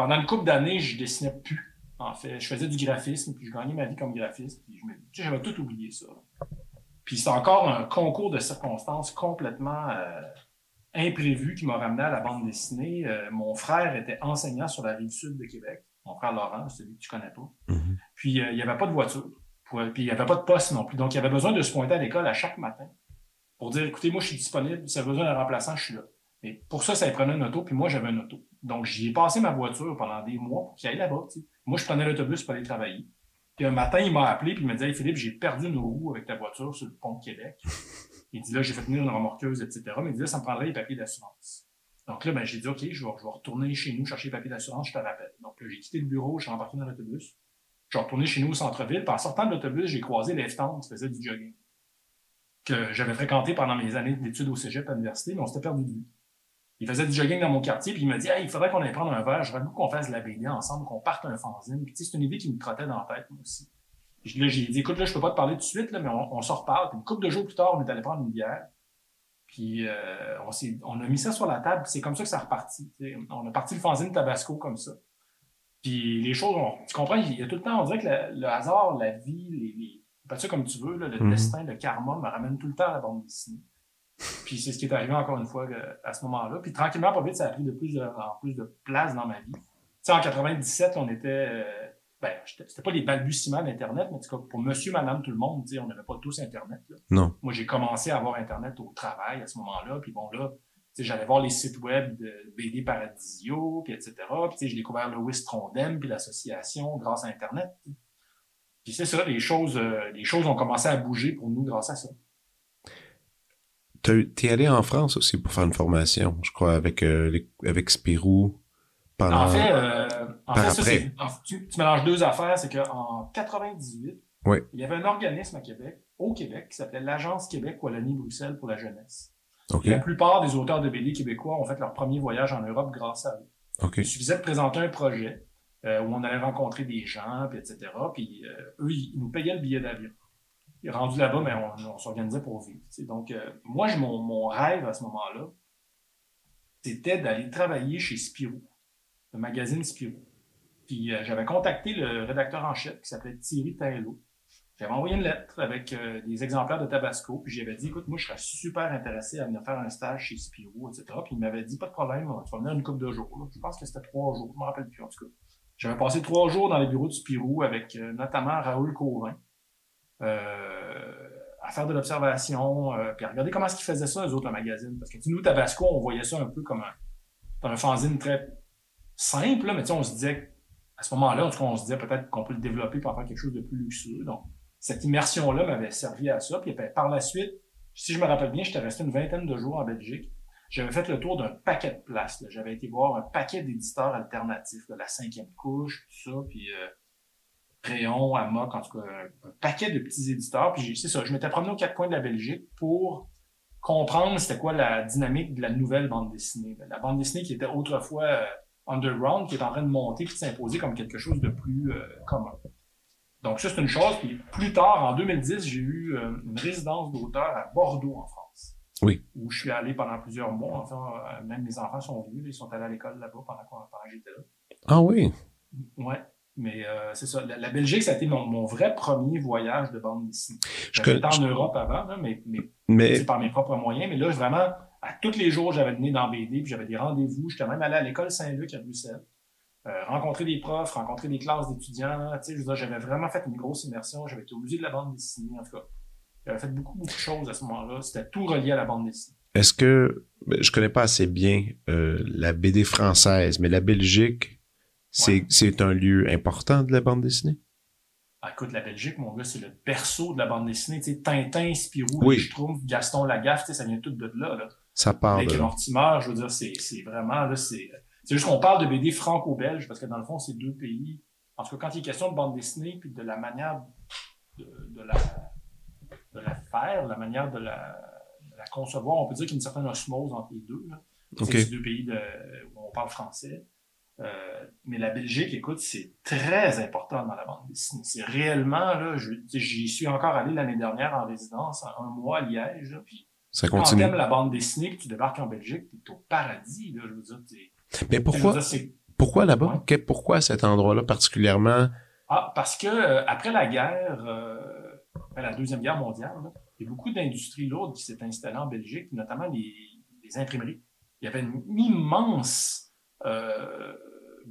pendant une couple d'années, je dessinais plus. En fait, je faisais du graphisme, puis je gagnais ma vie comme graphiste, puis je j'avais tout oublié ça. Puis c'est encore un concours de circonstances complètement euh, imprévu qui m'a ramené à la bande dessinée. Euh, mon frère était enseignant sur la rive sud de Québec. Mon frère Laurent, celui que tu connais pas. Mm-hmm. Puis euh, il n'y avait pas de voiture. puis il n'y avait pas de poste non plus. Donc il avait besoin de se pointer à l'école à chaque matin pour dire écoutez, moi je suis disponible, si vous avez besoin d'un remplaçant, je suis là. Et pour ça, ça prenait une auto, puis moi j'avais une auto. Donc, j'y ai passé ma voiture pendant des mois pour qu'il aille là-bas. Moi, je prenais l'autobus pour aller travailler. Puis un matin, il m'a appelé puis il m'a dit Philippe, j'ai perdu une roue avec ta voiture sur le pont Québec. Il dit là, j'ai fait venir une remorqueuse, etc. Mais il dit ça me prendrait les papiers d'assurance. Donc là, ben, j'ai dit OK, je vais, retourner chez nous chercher les papiers d'assurance, je te rappelle. Donc là, j'ai quitté le bureau, je suis embarqué dans l'autobus. Je suis retourné chez nous au centre-ville. Puis en sortant de l'autobus, j'ai croisé Lefton qui faisait du jogging. Que j'avais fréquenté pendant mes années d'études au cégep à l'université, mais on s'était perdu de vue. Il faisait du jogging dans mon quartier, puis il m'a dit il faudrait qu'on aille prendre un verre, j'aurais voulu qu'on fasse de la BD ensemble, qu'on parte un fanzine. Puis c'est une idée qui me trottait dans la tête, moi aussi. là, j'ai dit écoute, là, je peux pas te parler tout de suite, là, mais on, on s'en reparle. Puis une couple de jours plus tard, on est allé prendre une bière. Puis euh, on, on a mis ça sur la table, c'est comme ça que ça a reparti. On a parti le fanzine Tabasco comme ça. Puis les choses, tu comprends, il y a tout le temps, on dirait que le, hasard, la vie, les, les pas ça comme tu veux, là, le mm-hmm. destin, le karma me ramène tout le temps à la bande dessinée. Puis c'est ce qui est arrivé encore une fois euh, à ce moment-là. Puis tranquillement, pas vite, ça a pris de plus en plus de place dans ma vie. Tu sais, en 97, on était, euh, ben, c'était pas les balbutiements d'Internet, mais en tout cas, pour monsieur, madame, tout le monde, on n'avait pas tous Internet. Là. Non. Moi, j'ai commencé à avoir Internet au travail à ce moment-là, puis bon, là, j'allais voir les sites web de BD Paradisio, puis etc. Puis j'ai découvert Louis Trondem, puis l'association grâce à Internet. Puis c'est ça, les choses, euh, les choses ont commencé à bouger pour nous grâce à ça. Tu es allé en France aussi pour faire une formation, je crois, avec, euh, avec Spirou. Pendant... En fait, euh, en fait tu, mélanges deux affaires. C'est qu'en 98, il y avait un organisme à Québec, au Québec, qui s'appelait l'Agence Québec Wallonie-Bruxelles pour la jeunesse. La plupart des auteurs de BD québécois ont fait leur premier voyage en Europe grâce à eux. Il suffisait de présenter un projet euh, où on allait rencontrer des gens, puis etc. Puis eux, ils nous payaient le billet d'avion rendu là-bas, mais on, s'organisait pour vivre. Donc, euh, moi, mon, rêve à ce moment-là, c'était d'aller travailler chez Spirou, le magazine Spirou. Puis euh, j'avais contacté le rédacteur en chef qui s'appelait Thierry Taillo. J'avais envoyé une lettre avec euh, des exemplaires de Tabasco, puis j'avais dit, écoute, moi, je serais super intéressé à venir faire un stage chez Spirou, etc. Puis il m'avait dit, pas de problème, tu vas venir une couple de jours. Je pense que c'était trois jours, je me rappelle plus en tout cas. J'avais passé trois jours dans les bureaux de Spirou avec notamment Raoul Cauvin, à faire de l'observation, euh, puis à regarder comment est-ce qu'ils faisaient ça, eux autres, le magazine. Parce que nous, Tabasco, on voyait ça un peu comme un, un fanzine très simple, là, mais on se disait, à ce moment-là, en tout cas, on se disait peut-être qu'on peut le développer pour faire quelque chose de plus luxueux. Donc, cette immersion-là m'avait servi à ça. Puis par la suite, si je me rappelle bien, j'étais resté une vingtaine de jours en Belgique. J'avais fait le tour d'un paquet de places. J'avais été voir un paquet d'éditeurs alternatifs, la cinquième couche, tout ça. Puis euh, Rayon, Amok, en tout cas, un, paquet de petits éditeurs. Puis c'est ça, je m'étais promené aux quatre coins de la Belgique pour comprendre c'était quoi la dynamique de la nouvelle bande dessinée. La bande dessinée qui était autrefois euh, underground, qui est en train de monter puis de s'imposer comme quelque chose de plus euh, commun. Donc ça, c'est une chose. Puis plus tard, en 2010, j'ai eu euh, une résidence d'auteur à Bordeaux, en France. Oui. Où je suis allé pendant plusieurs mois. Enfin, même mes enfants sont venus, ils sont allés à l'école là-bas pendant, pendant que j'étais là. Ah oui? Ouais. Mais euh, c'est ça. La, Belgique, ça a été mon, vrai premier voyage de bande dessinée. J'étais en Europe avant, mais, mais, c'est par mes propres moyens. Mais là, vraiment, à tous les jours, j'avais donné dans BD, puis j'avais des rendez-vous. J'étais même allé à l'école Saint-Luc à Bruxelles. Euh, rencontrer des profs, rencontrer des classes d'étudiants. J'avais vraiment fait une grosse immersion. J'avais été au musée de la bande dessinée, en tout cas. J'avais fait beaucoup, beaucoup de choses à ce moment-là. C'était tout relié à la bande dessinée. Est-ce que, ben, je connais pas assez bien euh, la BD française, mais la Belgique, c'est un lieu important de la bande dessinée? Ah, écoute, la Belgique, mon gars, c'est le berceau de la bande dessinée. Tintin, Spirou, oui. trouve Gaston Lagaffe, ça vient tout de là. là. Ça parle. Avec Mortimer, je veux dire, c'est vraiment, là, c'est... Juste qu'on parle de BD franco-belge, parce que dans le fond, c'est deux pays. En tout cas, quand il est question de bande dessinée, puis de la manière de, de la, de la faire, la manière de la, de la concevoir, on peut dire qu'il y a une certaine osmose entre les deux. Là. C'est deux pays de, où on parle français. Euh, mais la Belgique, écoute, c'est très important dans la bande dessinée. C'est réellement, là, j'y suis encore allé l'année dernière en résidence, un mois à Liège, puis ça continue. quand t'aimes la bande dessinée, que tu débarques en Belgique, t'es au paradis, là, je veux dire. Mais pourquoi, pourquoi là-bas? Pourquoi cet endroit-là particulièrement? Ah, parce que euh, après la guerre, euh, après la Deuxième Guerre mondiale, il y a beaucoup d'industries lourdes qui s'est installées en Belgique, notamment les, les imprimeries. Il y avait une immense euh,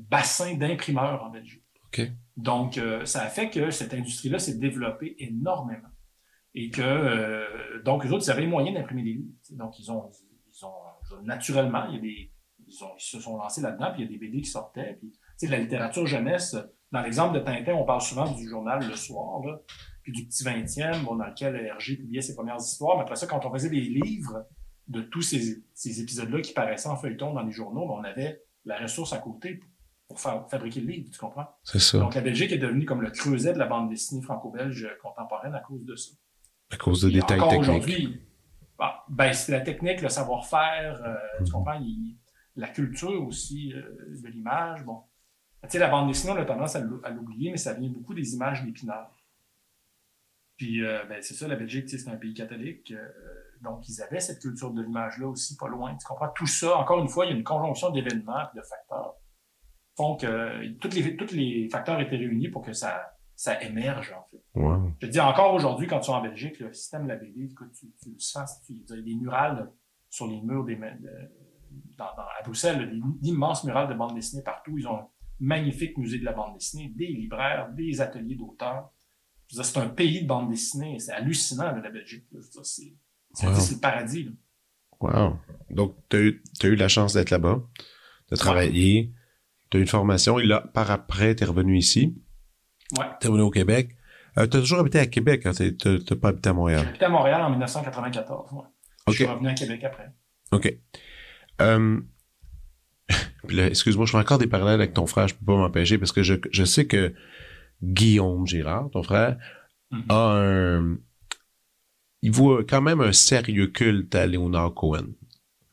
bassin d'imprimeurs en Belgique. Donc, euh, ça a fait que cette industrie-là s'est développée énormément. Et que, euh, donc, eux autres, ils avaient les moyens d'imprimer des livres. Donc, ils ont, ils ont, naturellement, il y a des, ils, ont, ils se sont lancés là-dedans, puis il y a des BD qui sortaient. Puis, la littérature jeunesse, dans l'exemple de Tintin, on parle souvent du journal Le Soir, là, puis du Petit 20e, bon, dans lequel Hergé publiait ses premières histoires. Mais après ça, quand on faisait des livres de tous ces, ces épisodes-là qui paraissaient en feuilleton dans les journaux, ben, on avait la ressource à côté pour fabriquer le livre, tu comprends? C'est ça. Donc la Belgique est devenue comme le creuset de la bande dessinée franco-belge contemporaine à cause de ça. À cause de détails techniques. aujourd'hui, bah, ben, c'est la technique, le savoir-faire, euh, tu mhm. comprends? la culture aussi euh, de l'image. Bon. Tu sais, la bande dessinée, on a tendance à l'oublier, mais ça vient beaucoup des images d'épinards. Puis, euh, ben, c'est ça, la Belgique, c'est un pays catholique. donc, ils avaient cette culture de l'image-là aussi, pas loin. Tu comprends? Tout ça, encore une fois, il y a une conjonction d'événements et de facteurs font que tous les, tous les facteurs étaient réunis pour que ça, ça émerge, en fait. Je te dis encore aujourd'hui, quand tu es en Belgique, le système de la BD, tu, tu le sens, tu, il y a des murales sur les murs des, dans, à Bruxelles, d'immenses murales de bande dessinée partout. Ils ont magnifique musée de la bande dessinée, des libraires, des ateliers d'auteurs. C'est un pays de bande dessinée. C'est hallucinant, la Belgique. C'est le paradis. Wow. Donc, tu as, as, eu la chance d'être là-bas, de travailler, tu as une formation, et là, par après, tu es revenu ici. Ouais. Tu es revenu au Québec. Euh, tu as toujours habité à Québec, hein? tu n'as pas habité à Montréal. J'ai habité à Montréal en 1994. Ouais. Je suis revenu à Québec après. OK. Puis là, excuse-moi, je fais encore des parallèles avec ton frère, je peux pas m'empêcher parce que je, je sais que Guillaume Girard, ton frère, mm-hmm. a un. Il voit quand même un sérieux culte à Léonard Cohen.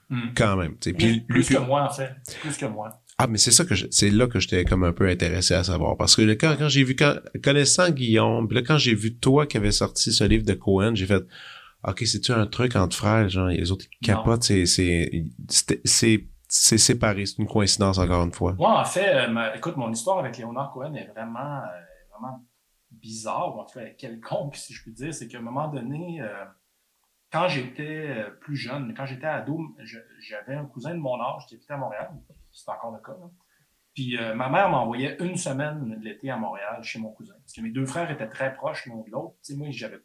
Mm. Quand même. Puis, plus, plus que moi, en fait. Plus que moi. Ah, mais c'est ça que c'est là que j'étais comme un peu intéressé à savoir. Parce que quand, quand j'ai vu, quand, connaissant Guillaume, puis là, quand j'ai vu toi qui avais sorti ce livre de Cohen, j'ai fait, OK, c'est-tu un truc entre frères, genre, les autres qui capotent, c'est, c'est, c'est, c'est séparé, c'est une coïncidence encore une fois. Moi, en fait, euh, écoute, mon histoire avec Léonard Cohen est vraiment, euh, vraiment bizarre, ou en tout cas quelconque, si je puis dire. C'est qu'à un moment donné, euh, quand j'étais plus jeune, quand j'étais ado, j'avais un cousin de mon âge qui habitait à Montréal c'est encore le cas. Puis euh, ma mère m'envoyait une semaine de l'été à Montréal chez mon cousin. Parce que mes deux frères étaient très proches l'un de l'autre. moi, j'avais.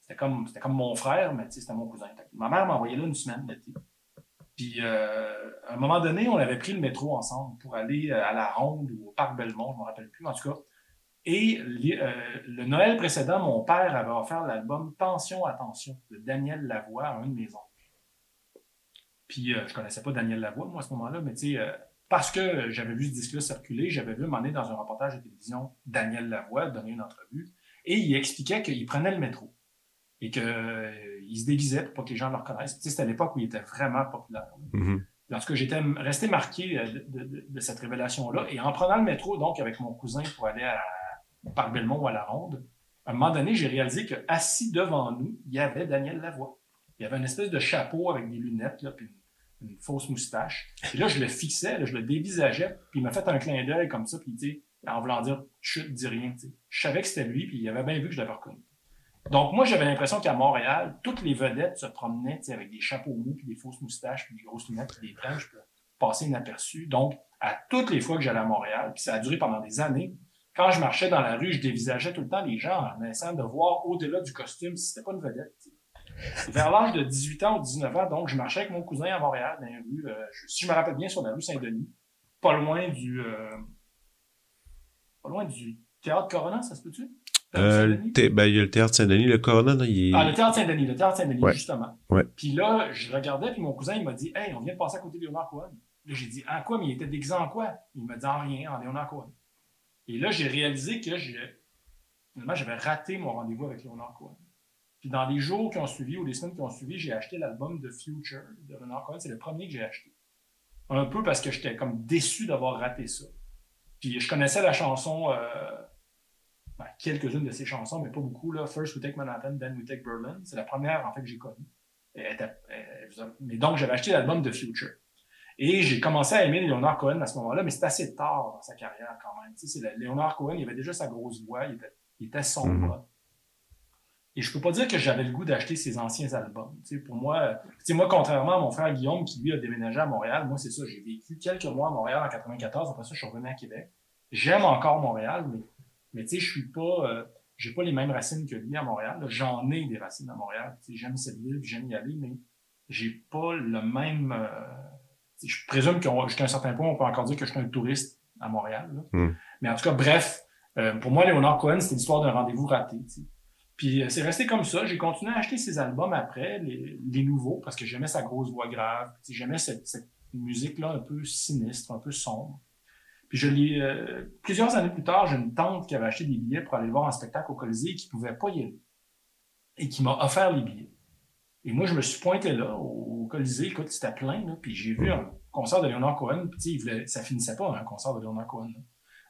C'était comme, c'était comme mon frère, mais c'était mon cousin. Ma mère m'envoyait là une semaine l'été. Puis euh, à un moment donné, on avait pris le métro ensemble pour aller euh, à la Ronde ou au Parc Belmont, je ne me rappelle plus, en tout cas. Et le Noël précédent, mon père avait offert l'album Tension, Attention de Daniel Lavoie à un de mes oncles. Puis euh, je connaissais pas Daniel Lavoie, moi, à ce moment-là, mais tu sais, euh, parce que j'avais vu ce disque-là circuler, j'avais vu un dans un reportage de télévision Daniel Lavoie donner une entrevue, et il expliquait qu'il prenait le métro et qu'il euh, se déguisait pour pas que les gens le reconnaissent. Tu sais, c'était à l'époque où il était vraiment populaire. Mm-hmm. Parce que j'étais resté marqué de, cette révélation-là. Et en prenant le métro, donc, avec mon cousin pour aller à, par Belmont ou à la Ronde, à un moment donné, j'ai réalisé que assis devant nous, il y avait Daniel Lavoie. Il y avait une espèce de chapeau avec des lunettes, là, puis une fausse moustache. Et là, je le fixais, je le dévisageais, puis il m'a fait un clin d'œil comme ça, puis en voulant dire chut, dis rien. Je savais que c'était lui, puis il avait bien vu que je l'avais reconnu. Donc, moi, j'avais l'impression qu'à Montréal, toutes les vedettes se promenaient avec des chapeaux mous, puis des fausses moustaches, puis des grosses lunettes, puis des planches, pour passer inaperçu. Donc, à toutes les fois que j'allais à Montréal, puis ça a duré pendant des années, quand je marchais dans la rue, je dévisageais tout le temps les gens en essayant de voir au-delà du costume si c'était pas une vedette. Vers l'âge de 18 ans ou 19 ans, donc, je marchais avec mon cousin à Montréal, dans une rue, euh, si je me rappelle bien, sur la rue Saint-Denis, pas loin du, euh, pas loin du théâtre Corona, ça se peut-tu? Euh, ben, il y a le théâtre Saint-Denis, le Corona, il est... Ah, le théâtre Saint-Denis, le théâtre Saint-Denis, justement. Ouais. Puis là, je regardais, puis mon cousin, il m'a dit, hey, on vient de passer à côté de Léonard Cohen. Là, j'ai dit, en quoi? Mais il était déguisé en quoi? Il m'a dit, en rien, en Léonard Cohen. Et là, j'ai réalisé que finalement, j'avais raté mon rendez-vous avec Léonard Cohen. Puis dans les jours qui ont suivi ou les semaines qui ont suivi, j'ai acheté l'album The Future de Leonard Cohen. C'est le premier que j'ai acheté. Un peu parce que j'étais comme déçu d'avoir raté ça. Puis je connaissais la chanson, euh, ben, quelques-unes de ses chansons, mais pas beaucoup. Là. First We Take Manhattan, Then We Take Berlin. C'est la première en fait que j'ai connue. mais donc j'avais acheté l'album The Future. Et j'ai commencé à aimer Leonard Cohen à ce moment-là, mais c'était assez tard dans sa carrière quand même. Leonard Cohen, il avait déjà sa grosse voix, il était, il était sombre. Et je peux pas dire que j'avais le goût d'acheter ses anciens albums. pour moi, moi, contrairement à mon frère Guillaume qui lui a déménagé à Montréal, moi c'est ça, j'ai vécu quelques mois à Montréal en 94, après ça je suis revenu à Québec. J'aime encore Montréal, mais, mais tu sais, je suis pas, euh, j'ai pas les mêmes racines que lui à Montréal. J'en ai des racines à Montréal. J'aime cette ville, j'aime y aller, mais j'ai pas le même. Euh, je présume jusqu'à un certain point, on peut encore dire que je suis un touriste à Montréal. Hmm. Mais en tout cas, bref, euh, pour moi, Léonard Cohen, c'est l'histoire d'un rendez-vous raté. Puis euh, c'est resté comme ça. J'ai continué à acheter ses albums après, les, nouveaux, parce que j'aimais sa grosse voix grave. J'aimais cette, musique-là un peu sinistre, un peu sombre. Puis je l'ai. Euh, plusieurs années plus tard, j'ai une tante qui avait acheté des billets pour aller voir un spectacle au Colisée et qui ne pouvait pas y aller. Et qui m'a offert les billets. Et moi, je me suis pointé là, au, Colisée. Écoute, c'était plein, puis j'ai vu un concert de Leonard Cohen. Puis, voulait, ça finissait pas, un concert de Leonard Cohen.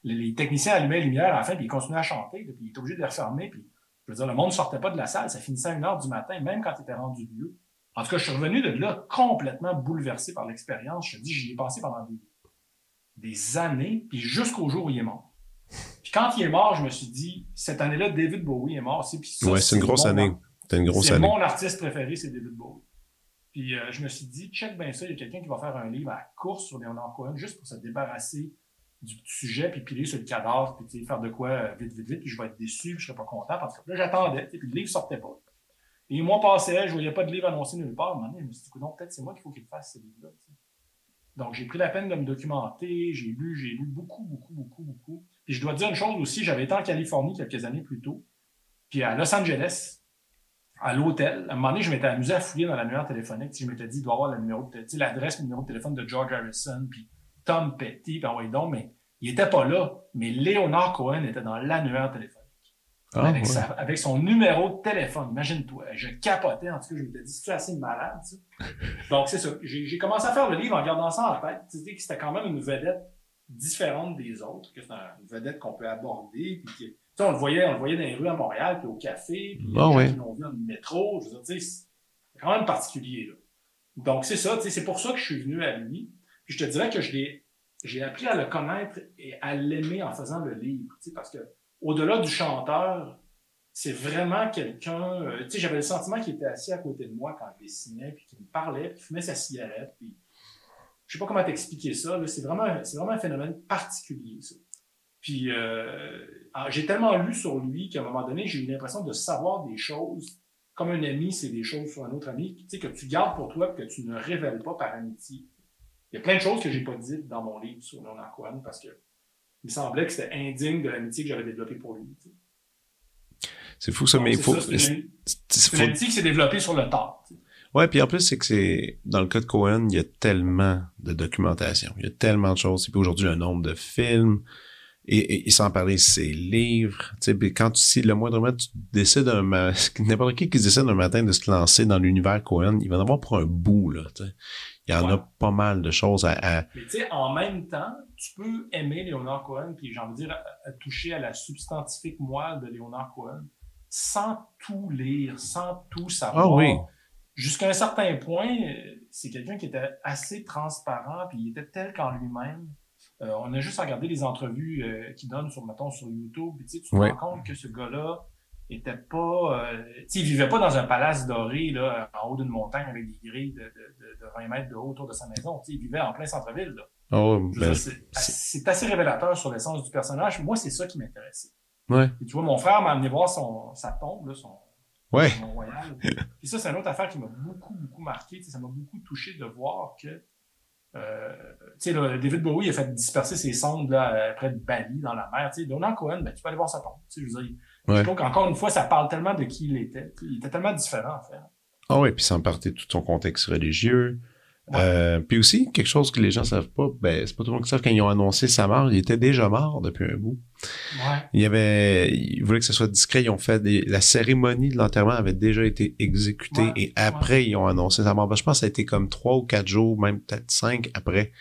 Les, techniciens allumaient les lumières à la fin, puis ils continuaient à chanter. puis il était obligé de les refermer. Puis je veux dire, le monde ne sortait pas de la salle, ça finissait à une heure du matin, même quand tu étais rendu vieux. En tout cas, je suis revenu de là complètement bouleversé par l'expérience. Je te dis, j'y ai passé pendant des, années, puis jusqu'au jour où il est mort. Puis quand il est mort, je me suis dit, cette année-là, David Bowie est mort aussi. Puis ouais, c'est une grosse année. C'est une grosse année. Mon artiste préféré, c'est David Bowie. Puis euh, je me suis dit, check bien ça, il y a quelqu'un qui va faire un livre à course sur Leonard Cohen juste pour se débarrasser du sujet, puis piler sur le cadavre, puis faire de quoi euh, vite, vite, vite, puis je vais être déçu, puis je serai pas content, parce que là, j'attendais, puis le livre sortait pas. Et les mois passaient, je voyais pas de livre annoncé nulle part. À un moment donné, je me suis dit, non, peut-être c'est moi qu'il faut qu'il fasse ce livre-là. Donc, j'ai pris la peine de me documenter, j'ai lu, j'ai lu beaucoup, beaucoup, beaucoup, beaucoup. Puis je dois dire une chose aussi, j'avais été en Californie quelques années plus tôt, puis à Los Angeles, à l'hôtel. À un moment donné, je m'étais amusé à fouiller dans la l'annuaire téléphonique. Je m'étais dit, il doit avoir le numéro l'adresse, le numéro de téléphone de George Harrison, puis Tom Petty, puis envoyé donc, mais il était pas là. Mais Léonard Cohen était dans l'annuaire téléphonique. Ah, avec, avec, son numéro de téléphone. Imagine-toi. Je capotais. En tout cas, je m'étais dit, c'est assez malade, ça. Donc, c'est ça. J'ai commencé à faire le livre en gardant ça en tête. Tu que c'était quand même une vedette différente des autres, que c'est une vedette qu'on peut aborder, puis on le voyait, on le voyait dans les rues à Montréal, puis au café, puis gens qui l'ont vu le métro. Je veux dire, c'est quand même particulier. Là. Donc, c'est ça, c'est pour ça que je suis venu à lui. Je te dirais que j'ai appris à le connaître et à l'aimer en faisant le livre. Parce que au-delà du chanteur, c'est vraiment quelqu'un. Euh, tu sais, j'avais le sentiment qu'il était assis à côté de moi quand il dessinait, puis qu'il me parlait, puis fumait sa cigarette. Puis, je sais pas comment t'expliquer ça. C'est vraiment, vraiment un phénomène particulier, ça. Puis euh, j'ai tellement lu sur lui qu'à un moment donné, j'ai eu l'impression de savoir des choses. Comme un ami, c'est des choses sur un autre ami, tu sais, que tu gardes pour toi et que tu ne révèles pas par amitié. Il y a plein de choses que j'ai pas dites dans mon livre sur Leonard Cohen parce que il me semblait que c'était indigne de l'amitié que j'avais développée pour lui. C'est fou ça, mais il faut. C'est une, amitié qui s'est développée sur le temps. Ouais, puis en plus, c'est que c'est dans le cas de Cohen, il y a tellement de documentation, il y a tellement de choses. Et puis aujourd'hui, le nombre de films, et, et, sans parler ses livres. Tu sais, quand tu, si le moindrement tu décides un n'importe qui qui décide un matin de se lancer dans l'univers Cohen, il va en avoir pour un bout, là. Il y en a pas mal de choses à. à... Mais tu sais, en même temps, tu peux aimer Léonard Cohen, puis j'ai envie de dire, à, toucher à la substantifique moelle de Léonard Cohen, sans tout lire, sans tout savoir. Ah oui. Jusqu'à un certain point, c'est quelqu'un qui était assez transparent, puis il était tel qu'en lui-même euh, on a juste regardé les entrevues euh, qu'il donne sur, mettons, sur YouTube. Puis, tu te rends compte que ce gars-là était pas, euh, il vivait pas dans un palace doré, là, en haut d'une montagne avec des grilles de, de, de, 20 mètres de haut autour de sa maison. il vivait en plein centre-ville, là. Oh, ben, c'est assez révélateur sur l'essence du personnage. Moi, c'est ça qui m'intéressait. Ouais. tu vois, mon frère m'a amené voir son, sa tombe, là, son, ouais. royal. Puis ça, c'est une autre affaire qui m'a beaucoup, beaucoup marqué. ça m'a beaucoup touché de voir que euh, tu sais, David Bowie a fait disperser ses sondes là, près de Bali, dans la mer. Donald Cohen, ben, tu peux aller voir sa tombe. Je veux dire, je trouve qu'encore une fois, ça parle tellement de qui il était. Il était tellement différent, en fait. Ah oui, puis sans partir tout son contexte religieux. Euh, puis aussi, quelque chose que les gens savent pas, ben, c'est pas tout le monde qui savent quand ils ont annoncé sa mort, il était déjà mort depuis un bout. Ouais. Il y avait, ils voulaient que ce soit discret, ils ont fait des, la cérémonie de l'enterrement avait déjà été exécutée et après ils ont annoncé sa mort. Ben, je pense que ça a été comme trois ou quatre jours, même peut-être cinq après.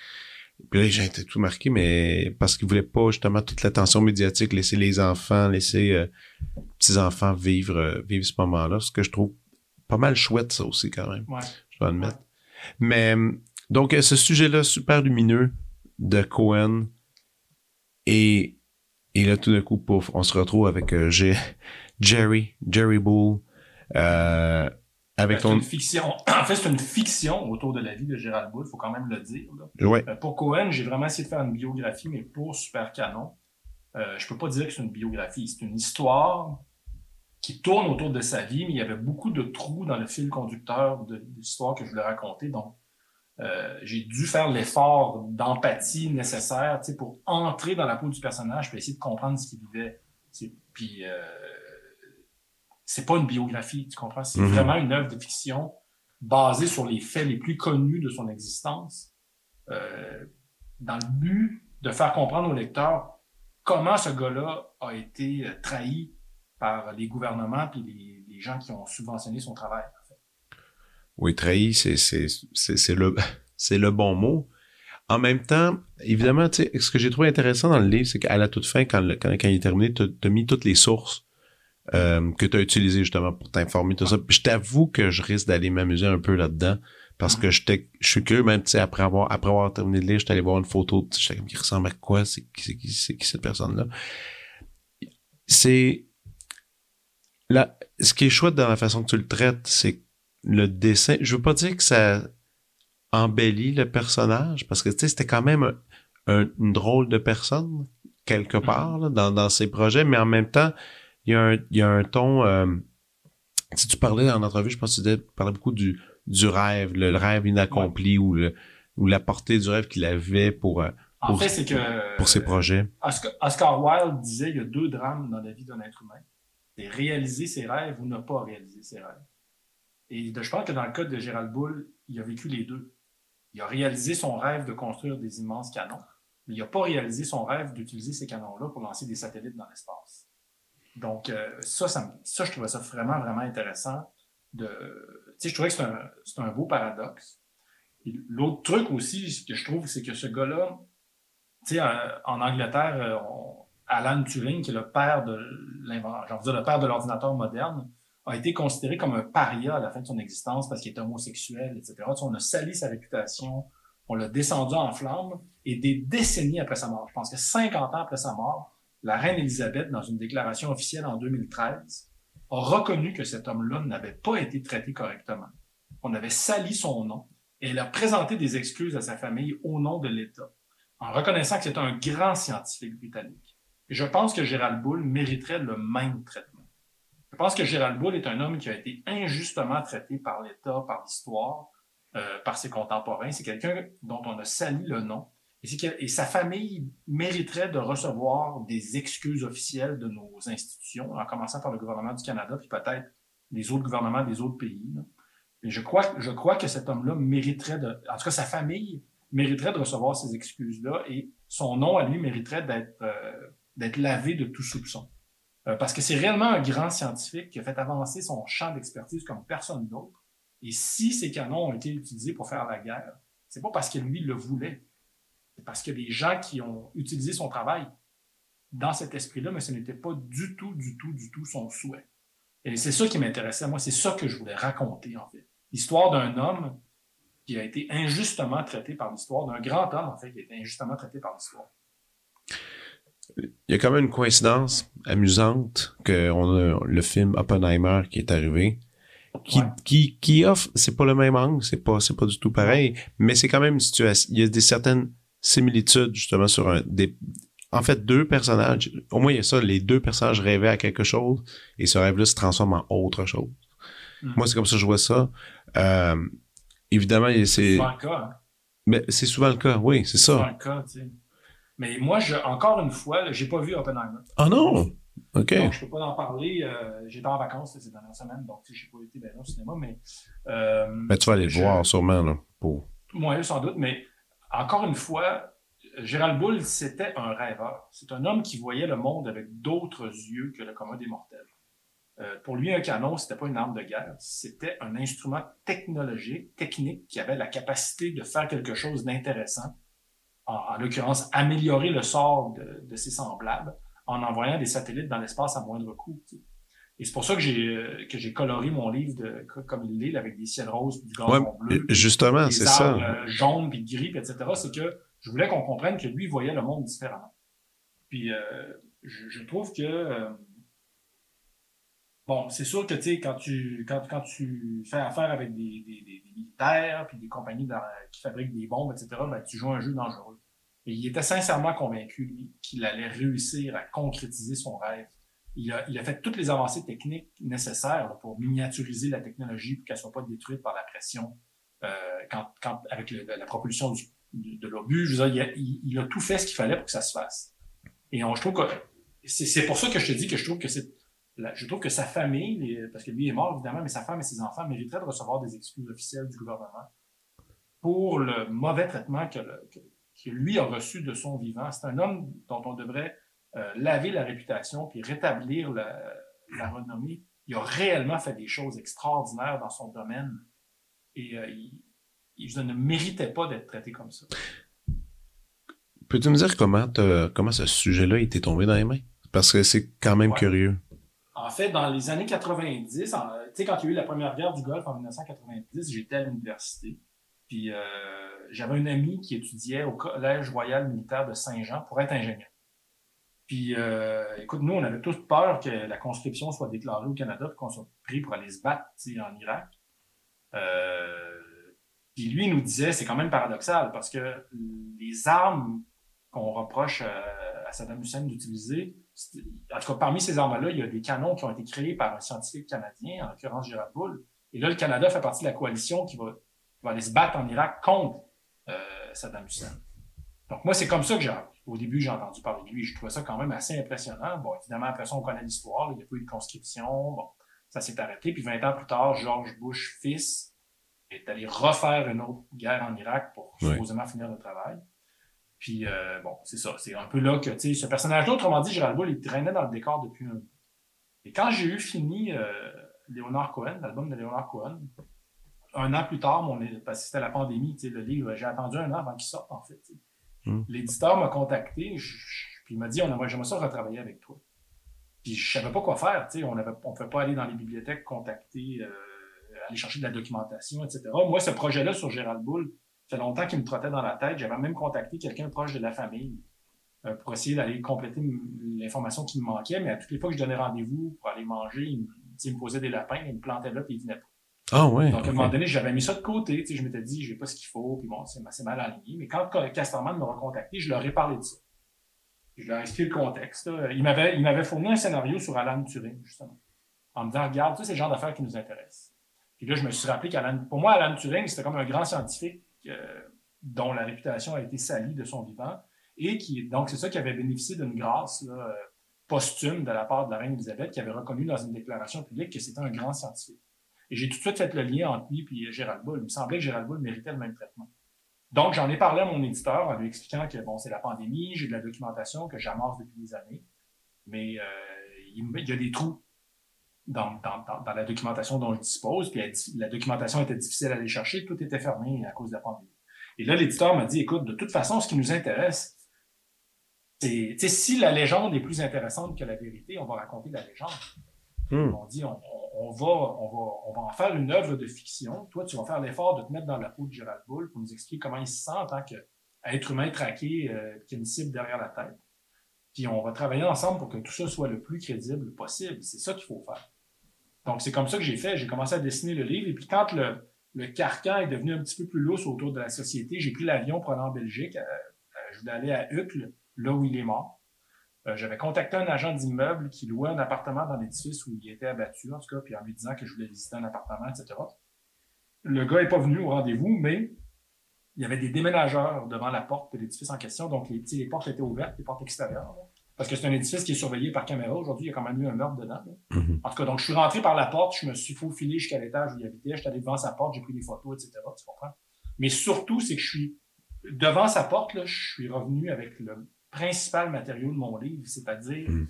Puis là, les gens étaient tout marqués, mais parce qu'ils voulaient pas justement toute l'attention médiatique, laisser les enfants, laisser euh, petits enfants vivre, euh, vivre ce moment-là, ce que je trouve pas mal chouette ça aussi quand même. Ouais. Je dois admettre. Mais donc ce sujet-là super lumineux de Cohen et et là tout d'un coup pouf, on se retrouve avec euh, Jerry Jerry Bull euh, avec ton... une fiction. En fait, c'est une fiction autour de la vie de Gérald Bull, il faut quand même le dire. Ouais. Euh, pour Cohen, j'ai vraiment essayé de faire une biographie, mais pour Super Canon, euh, je peux pas dire que c'est une biographie. C'est une histoire qui tourne autour de sa vie, mais il y avait beaucoup de trous dans le fil conducteur de, l'histoire que je voulais raconter. Donc, euh, j'ai dû faire l'effort d'empathie nécessaire pour entrer dans la peau du personnage, pour essayer de comprendre ce qu'il vivait. Puis, c'est pas une biographie, tu comprends? C'est mm-hmm. vraiment une œuvre de fiction basée sur les faits les plus connus de son existence, euh, dans le but de faire comprendre au lecteur comment ce gars-là a été euh, trahi par les gouvernements et les, les, gens qui ont subventionné son travail. En fait. Oui, trahi, c'est, le, bon mot. En même temps, évidemment, ce que j'ai trouvé intéressant dans le livre, c'est qu'à la toute fin, quand, quand, quand il est terminé, tu as mis toutes les sources euh, que tu as utilisées justement pour t'informer, tout ça. je t'avoue que je risque d'aller m'amuser un peu là-dedans parce que je suis curieux même tu sais après avoir après avoir terminé de lire j'étais allé voir une photo j'étais comme qui ressemble à quoi c'est qui c'est qui cette personne là c'est Là, ce qui est chouette dans la façon que tu le traites, c'est le dessin. Je veux pas dire que ça embellit le personnage, parce que tu sais, c'était quand même une drôle de personne quelque part là, dans, dans ses projets, mais en même temps, il y a un, il y a un ton. Euh, si tu parlais en entrevue, je pense que tu parlais beaucoup du, du rêve, le, rêve inaccompli ou, le, ou la portée du rêve qu'il avait pour, euh, En pour, fait, c'est que. pour ses projets. Oscar, Oscar Wilde disait il y a deux drames dans la vie d'un être humain. C'est réaliser ses rêves ou ne pas réaliser ses rêves. Et je pense que dans le cas de Gérald Bull, il a vécu les deux. Il a réalisé son rêve de construire des immenses canons, mais il n'a pas réalisé son rêve d'utiliser ces canons-là pour lancer des satellites dans l'espace. Donc, euh, ça, ça, ça, je trouvais ça vraiment, vraiment intéressant. Je trouvais que c'est un, beau paradoxe. L'autre truc aussi, que je trouve, c'est que ce gars-là, euh, en Angleterre, euh, Alan Turing, qui est le père de l'invention, le père de l'ordinateur moderne, a été considéré comme un paria à la fin de son existence parce qu'il était homosexuel, etc. On a sali sa réputation, on l'a descendu en flammes, et des décennies après sa mort, je pense que 50 ans après sa mort, la reine Élisabeth, dans une déclaration officielle en 2013, a reconnu que cet homme-là n'avait pas été traité correctement. On avait sali son nom, et elle a présenté des excuses à sa famille au nom de l'État, en reconnaissant que c'est un grand scientifique britannique. Et je pense que Gérald Bull mériterait le même traitement. Je pense que Gérald Bull est un homme qui a été injustement traité par l'État, par l'histoire, euh, par ses contemporains. C'est quelqu'un dont on a sali le nom. Et, sa famille mériterait de recevoir des excuses officielles de nos institutions, en commençant par le gouvernement du Canada, puis peut-être les autres gouvernements des autres pays. là. Et je crois, je crois que cet homme-là mériterait de, en tout cas sa famille mériterait de recevoir ces excuses-là et son nom à lui mériterait d'être euh, d'être lavé de tout soupçon. Euh, parce que c'est réellement un grand scientifique qui a fait avancer son champ d'expertise comme personne d'autre. Et si ces canons ont été utilisés pour faire la guerre, c'est pas parce que lui le voulait, parce que les gens qui ont utilisé son travail dans cet esprit-là, mais ce n'était pas du tout, du tout, du tout son souhait. Et c'est ça qui m'intéressait, moi, c'est ça que je voulais raconter, en fait. L'histoire d'un homme qui a été injustement traité par l'histoire, d'un grand homme, en fait, qui a été injustement traité par l'histoire. Il y a quand même une coïncidence amusante que on a le film Oppenheimer qui est arrivé. Qui, Ouais. qui, qui offre, c'est pas le même angle, c'est pas, c'est pas du tout pareil, mais c'est quand même une situation, il y a des certaines similitudes, justement, sur un, des, en fait, deux personnages, au moins il y a ça, les deux personnages rêvaient à quelque chose, et ce rêve-là se transforme en autre chose. Mhm. Moi, c'est comme ça que je vois ça. Euh, évidemment, C'est c'est, souvent le cas, hein. mais c'est souvent le cas, oui, c'est C'est ça. souvent le cas, tu sais. Mais moi, je, encore une fois, j'ai pas vu Oppenheimer. Oh non! OK. Donc, je peux pas en parler. Euh, J'étais en vacances ces dernières semaines, donc sais, j'ai pas été bien au cinéma, mais. Euh, Mais tu vas aller le je- voir, sûrement, là, pour... Moi, sans doute, mais encore une fois, Gérald Bull, c'était un rêveur. C'est un homme qui voyait le monde avec d'autres yeux que le commun des mortels. Euh, pour lui, un canon, c'était pas une arme de guerre, c'était un instrument technologique, technique, qui avait la capacité de faire quelque chose d'intéressant, en, en l'occurrence, améliorer le sort de, ses semblables en envoyant des satellites dans l'espace à moindre coût. Et c'est pour ça que j'ai que j'ai coloré mon livre de, comme il est, là, avec des ciels roses, du Ouais, gazon bleu, justement, c'est ça. euh, jaunes, puis gris, puis etc., c'est que je voulais qu'on comprenne que lui voyait le monde différemment. Puis euh, je, je trouve que euh, bon, c'est sûr que tu sais quand tu quand, quand tu fais affaire avec des, des, des- des militaires puis des compagnies dans- qui fabriquent des bombes, etc., ben, tu joues un jeu dangereux. Et il était sincèrement convaincu lui qu'il allait réussir à concrétiser son rêve. Il a, fait toutes les avancées techniques nécessaires pour miniaturiser la technologie pour qu'elle soit pas détruite par la pression euh, quand, avec la propulsion de, de l'obus, il a, tout fait ce qu'il fallait pour que ça se fasse. Et je trouve que c'est, pour ça que je te dis que je trouve que je trouve que sa famille, parce que lui est mort évidemment, mais sa femme et ses enfants mériteraient de recevoir des excuses officielles du gouvernement pour le mauvais traitement que lui a reçu de son vivant. C'est un homme dont on devrait euh, laver la réputation puis rétablir la, la renommée. Il a réellement fait des choses extraordinaires dans son domaine et euh, il, il ne méritait pas d'être traité comme ça. Peux-tu me dire comment, ce sujet-là était tombé dans les mains? Parce que c'est quand même Ouais. curieux. En fait, dans les années 90, en- tu sais, quand il y a eu la première guerre du Golfe en 1990, j'étais à l'université. Puis euh, j'avais un ami qui étudiait au Collège royal militaire de Saint-Jean pour être ingénieur. Puis euh, écoute, nous, on avait tous peur que la conscription soit déclarée au Canada qu'on soit pris pour aller se battre en Irak. Euh, puis lui nous disait, c'est quand même paradoxal parce que les armes qu'on reproche à, à Saddam Hussein d'utiliser. En tout cas, parmi ces armes-là, il y a des canons qui ont été créés par un scientifique canadien, en l'occurrence Gérald Bull. Et là, le Canada fait partie de la coalition qui va, va aller se battre en Irak contre euh, Saddam Hussein. Donc moi, c'est comme ça que j'ai au début, j'ai entendu parler de lui. Je trouvais ça quand même assez impressionnant. Bon, évidemment, après ça, on connaît l'histoire. Il n'y a pas eu de conscription. Bon, ça s'est arrêté. Puis 20 ans plus tard, George Bush, fils, est allé refaire une autre guerre en Irak pour supposément finir le travail. Puis euh, bon, c'est ça. C'est un peu là que, tu sais, ce personnage-là, autrement dit, Gérald Bull, il traînait dans le décor depuis un Et quand j'ai eu fini euh, Léonard Cohen, l'album de Léonard Cohen, un an plus tard, mon, parce que c'était la pandémie, tu sais, le livre, j'ai attendu un an avant qu'il sorte, en fait. Mm. L'éditeur m'a contacté, puis il m'a dit, on j'aimerais ça retravailler avec toi. Puis je savais pas quoi faire, tu on ne pouvait pas aller dans les bibliothèques contacter, euh, aller chercher de la documentation, etc. Moi, ce projet-là sur Gérald Bull, ça fait longtemps qu'il me trottait dans la tête. J'avais même contacté quelqu'un proche de la famille euh, pour essayer d'aller compléter l'information qui me manquait, mais à toutes les fois que je donnais rendez-vous pour aller manger, il me, il posait des lapins, il me plantait là, puis il venait pas. Ah ouais. Donc, à un moment donné, j'avais mis ça de côté. Tu sais, je m'étais dit, je n'ai pas ce qu'il faut, puis bon, c'est mal aligné. Mais quand Casterman m'a recontacté, je leur ai parlé de ça. Je leur ai expliqué le contexte. Il m'avait, il m'avait fourni un scénario sur Alan Turing, justement. En me disant, regarde, ça, c'est le genre d'affaires qui nous intéresse. Puis là, je me suis rappelé qu'Alan, pour moi, Alan Turing, c'était comme un grand scientifique euh, dont la réputation a été salie de son vivant. Et qui, donc, c'est ça qui avait bénéficié d'une grâce là, euh, posthume de la part de la reine Elisabeth, qui avait reconnu dans une déclaration publique que c'était un grand scientifique. Et j'ai tout de suite fait le lien entre lui et Gérald Bull. Il me semblait que Gérald Bull méritait le même traitement. Donc, j'en ai parlé à mon éditeur en lui expliquant que, bon, c'est la pandémie, j'ai de la documentation que j'amorce depuis des années, mais euh, il, y a des trous dans, dans, dans, dans la documentation dont je dispose, puis elle la documentation était difficile à aller chercher, tout était fermé à cause de la pandémie. Et là, l'éditeur m'a dit, écoute, de toute façon, ce qui nous intéresse, c'est, si la légende est plus intéressante que la vérité, on va raconter la légende. Hmm. On dit, on, on- on va, en faire une œuvre de fiction. Toi, tu vas faire l'effort de te mettre dans la peau de Gérald Bull pour nous expliquer comment il se sent en tant qu'être humain traqué euh, qui a une cible derrière la tête. Puis on va travailler ensemble pour que tout ça soit le plus crédible possible. C'est ça qu'il faut faire. Donc, c'est comme ça que j'ai fait. J'ai commencé à dessiner le livre. Et puis, quand le, le carcan est devenu un petit peu plus lousse autour de la société, j'ai pris l'avion pour aller en Belgique. Euh, euh, je voulais aller à Uccle, là où il est mort. Euh, J'avais contacté un agent d'immeuble qui louait un appartement dans l'édifice où il était abattu, en tout cas, puis en lui disant que je voulais visiter un appartement, etc. Le gars n'est pas venu au rendez-vous, mais il y avait des déménageurs devant la porte de l'édifice en question, donc les, portes étaient ouvertes, les portes extérieures. là. parce que c'est un édifice qui est surveillé par caméra. Aujourd'hui, il y a quand même eu un meurtre dedans. là. Mhm. En tout cas, donc je suis rentré par la porte, je me suis faufilé jusqu'à l'étage où il habitait, je suis allé devant sa porte, j'ai pris des photos, etc. Tu comprends? Mais surtout, c'est que je suis devant sa porte, là, je suis revenu avec le principal matériau de mon livre, c'est-à-dire Mm.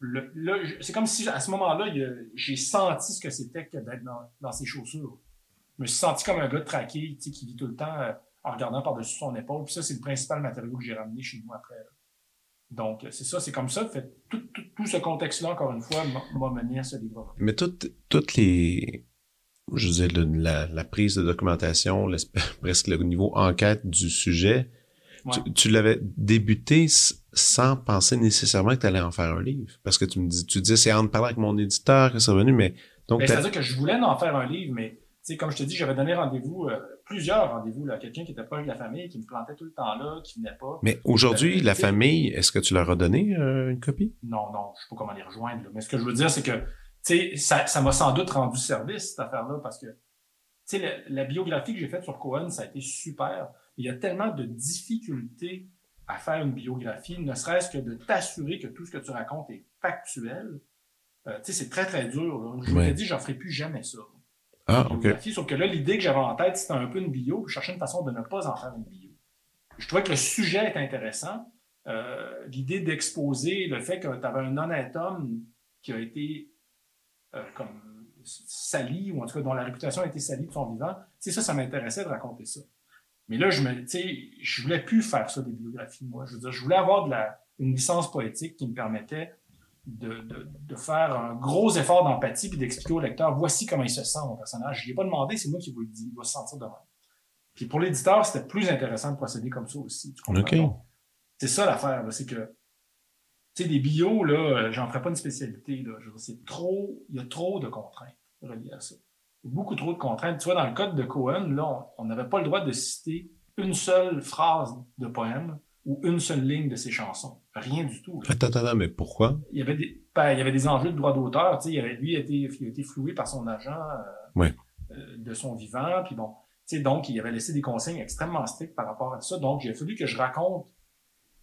là, je- c'est comme si à ce moment-là, j'ai senti ce que c'était que d'être dans, dans ses chaussures. Je me suis senti comme un gars traqué, tu sais, qui vit tout le temps euh, en regardant par-dessus son épaule. Puis ça, c'est le principal matériau que j'ai ramené chez nous après. là. Donc, euh, c'est ça, c'est comme ça. Fait, tout, tout, tout ce contexte-là, encore une fois, m'a- mené à ce livre-là. Mais toutes, toutes les, je veux dire, le- la, la prise de documentation, presque le niveau enquête du sujet, Ouais. tu, tu l'avais débuté sans penser nécessairement que tu allais en faire un livre. Parce que tu me dis, tu disais, c'est en parlant avec mon éditeur que c'est revenu, mais donc, Ben, C'est-à-dire que je voulais en faire un livre, mais comme je te dis, j'avais donné rendez-vous, euh, plusieurs rendez-vous à quelqu'un qui était proche de la famille, qui me plantait tout le temps là, qui venait pas. mais aujourd'hui, Euh, la famille, est-ce que tu leur as donné euh, une copie? Non, non, je sais pas comment les rejoindre. là. Mais ce que je veux dire, c'est que, ça, ça m'a sans doute rendu service, cette affaire-là, parce que, la, la biographie que j'ai faite sur Cohen, ça a été super. Il y a tellement de difficultés à faire une biographie, ne serait-ce que de t'assurer que tout ce que tu racontes est factuel. Euh, tu sais, c'est très, très dur. Là. Je Ouais. vous ai dit, j'en ferai plus jamais ça. Ah, ok. biographie, Sauf que là, l'idée que j'avais en tête, c'était un peu une bio. puis Je cherchais une façon de ne pas en faire une bio. Je trouvais que le sujet est intéressant. Euh, L'idée d'exposer le fait que tu avais un honnête homme qui a été euh, comme sali, ou en tout cas dont la réputation a été salie de son vivant, tu sais, ça, ça m'intéressait de raconter ça. Mais là, je me, tu sais, je voulais plus faire ça, des biographies, moi. Je veux dire, je voulais avoir de la, une licence poétique qui me permettait de, de, de faire un gros effort d'empathie puis d'expliquer au lecteur voici comment il se sent, mon personnage. Je lui ai pas demandé, c'est moi qui vous le dis. Il doit se sentir de même. Puis pour l'éditeur, c'était plus intéressant de procéder comme ça aussi. C'est ça l'affaire, c'est que tu sais, des bios, là, euh, j'en ferai pas une spécialité. Là. C'est trop, il y a trop de contraintes reliées à ça. Beaucoup trop de contraintes. Tu vois, dans le code de Cohen, là, on- n'avait pas le droit de citer une seule phrase de poème ou une seule ligne de ses chansons. Rien du tout. là. Attends, attends, mais pourquoi? Il y avait des, ben, il y avait des enjeux de droit d'auteur. Tu sais, il avait, lui, a été, il a été floué par son agent euh, Ouais. euh, de son vivant. Puis bon, tu sais, donc, il avait laissé des consignes extrêmement strictes par rapport à ça. Donc, il a fallu que je raconte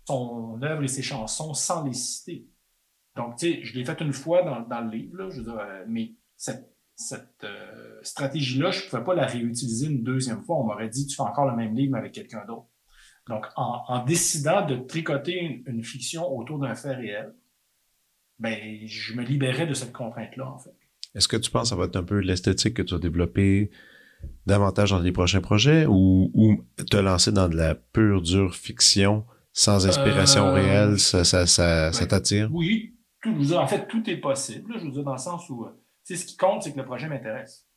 son œuvre et ses chansons sans les citer. Donc, tu sais, je l'ai fait une fois dans, dans le livre, là, je veux dire, euh, mais cette, cette euh, stratégie-là, je ne pouvais pas la réutiliser une deuxième fois. On m'aurait dit, tu fais encore le même livre mais avec quelqu'un d'autre. Donc, en, en décidant de tricoter une, une fiction autour d'un fait réel, ben, je me libérais de cette contrainte-là, en fait. Est-ce que tu penses que ça va être un peu l'esthétique que tu vas développer davantage dans les prochains projets ou, ou te lancer dans de la pure, dure fiction sans inspiration Euh, réelle, ça, ça, ça, ça ouais. t'attire? Oui, tout, en fait, tout est possible. là, je veux dire, dans le sens où, euh, ce qui compte, c'est que le projet m'intéresse.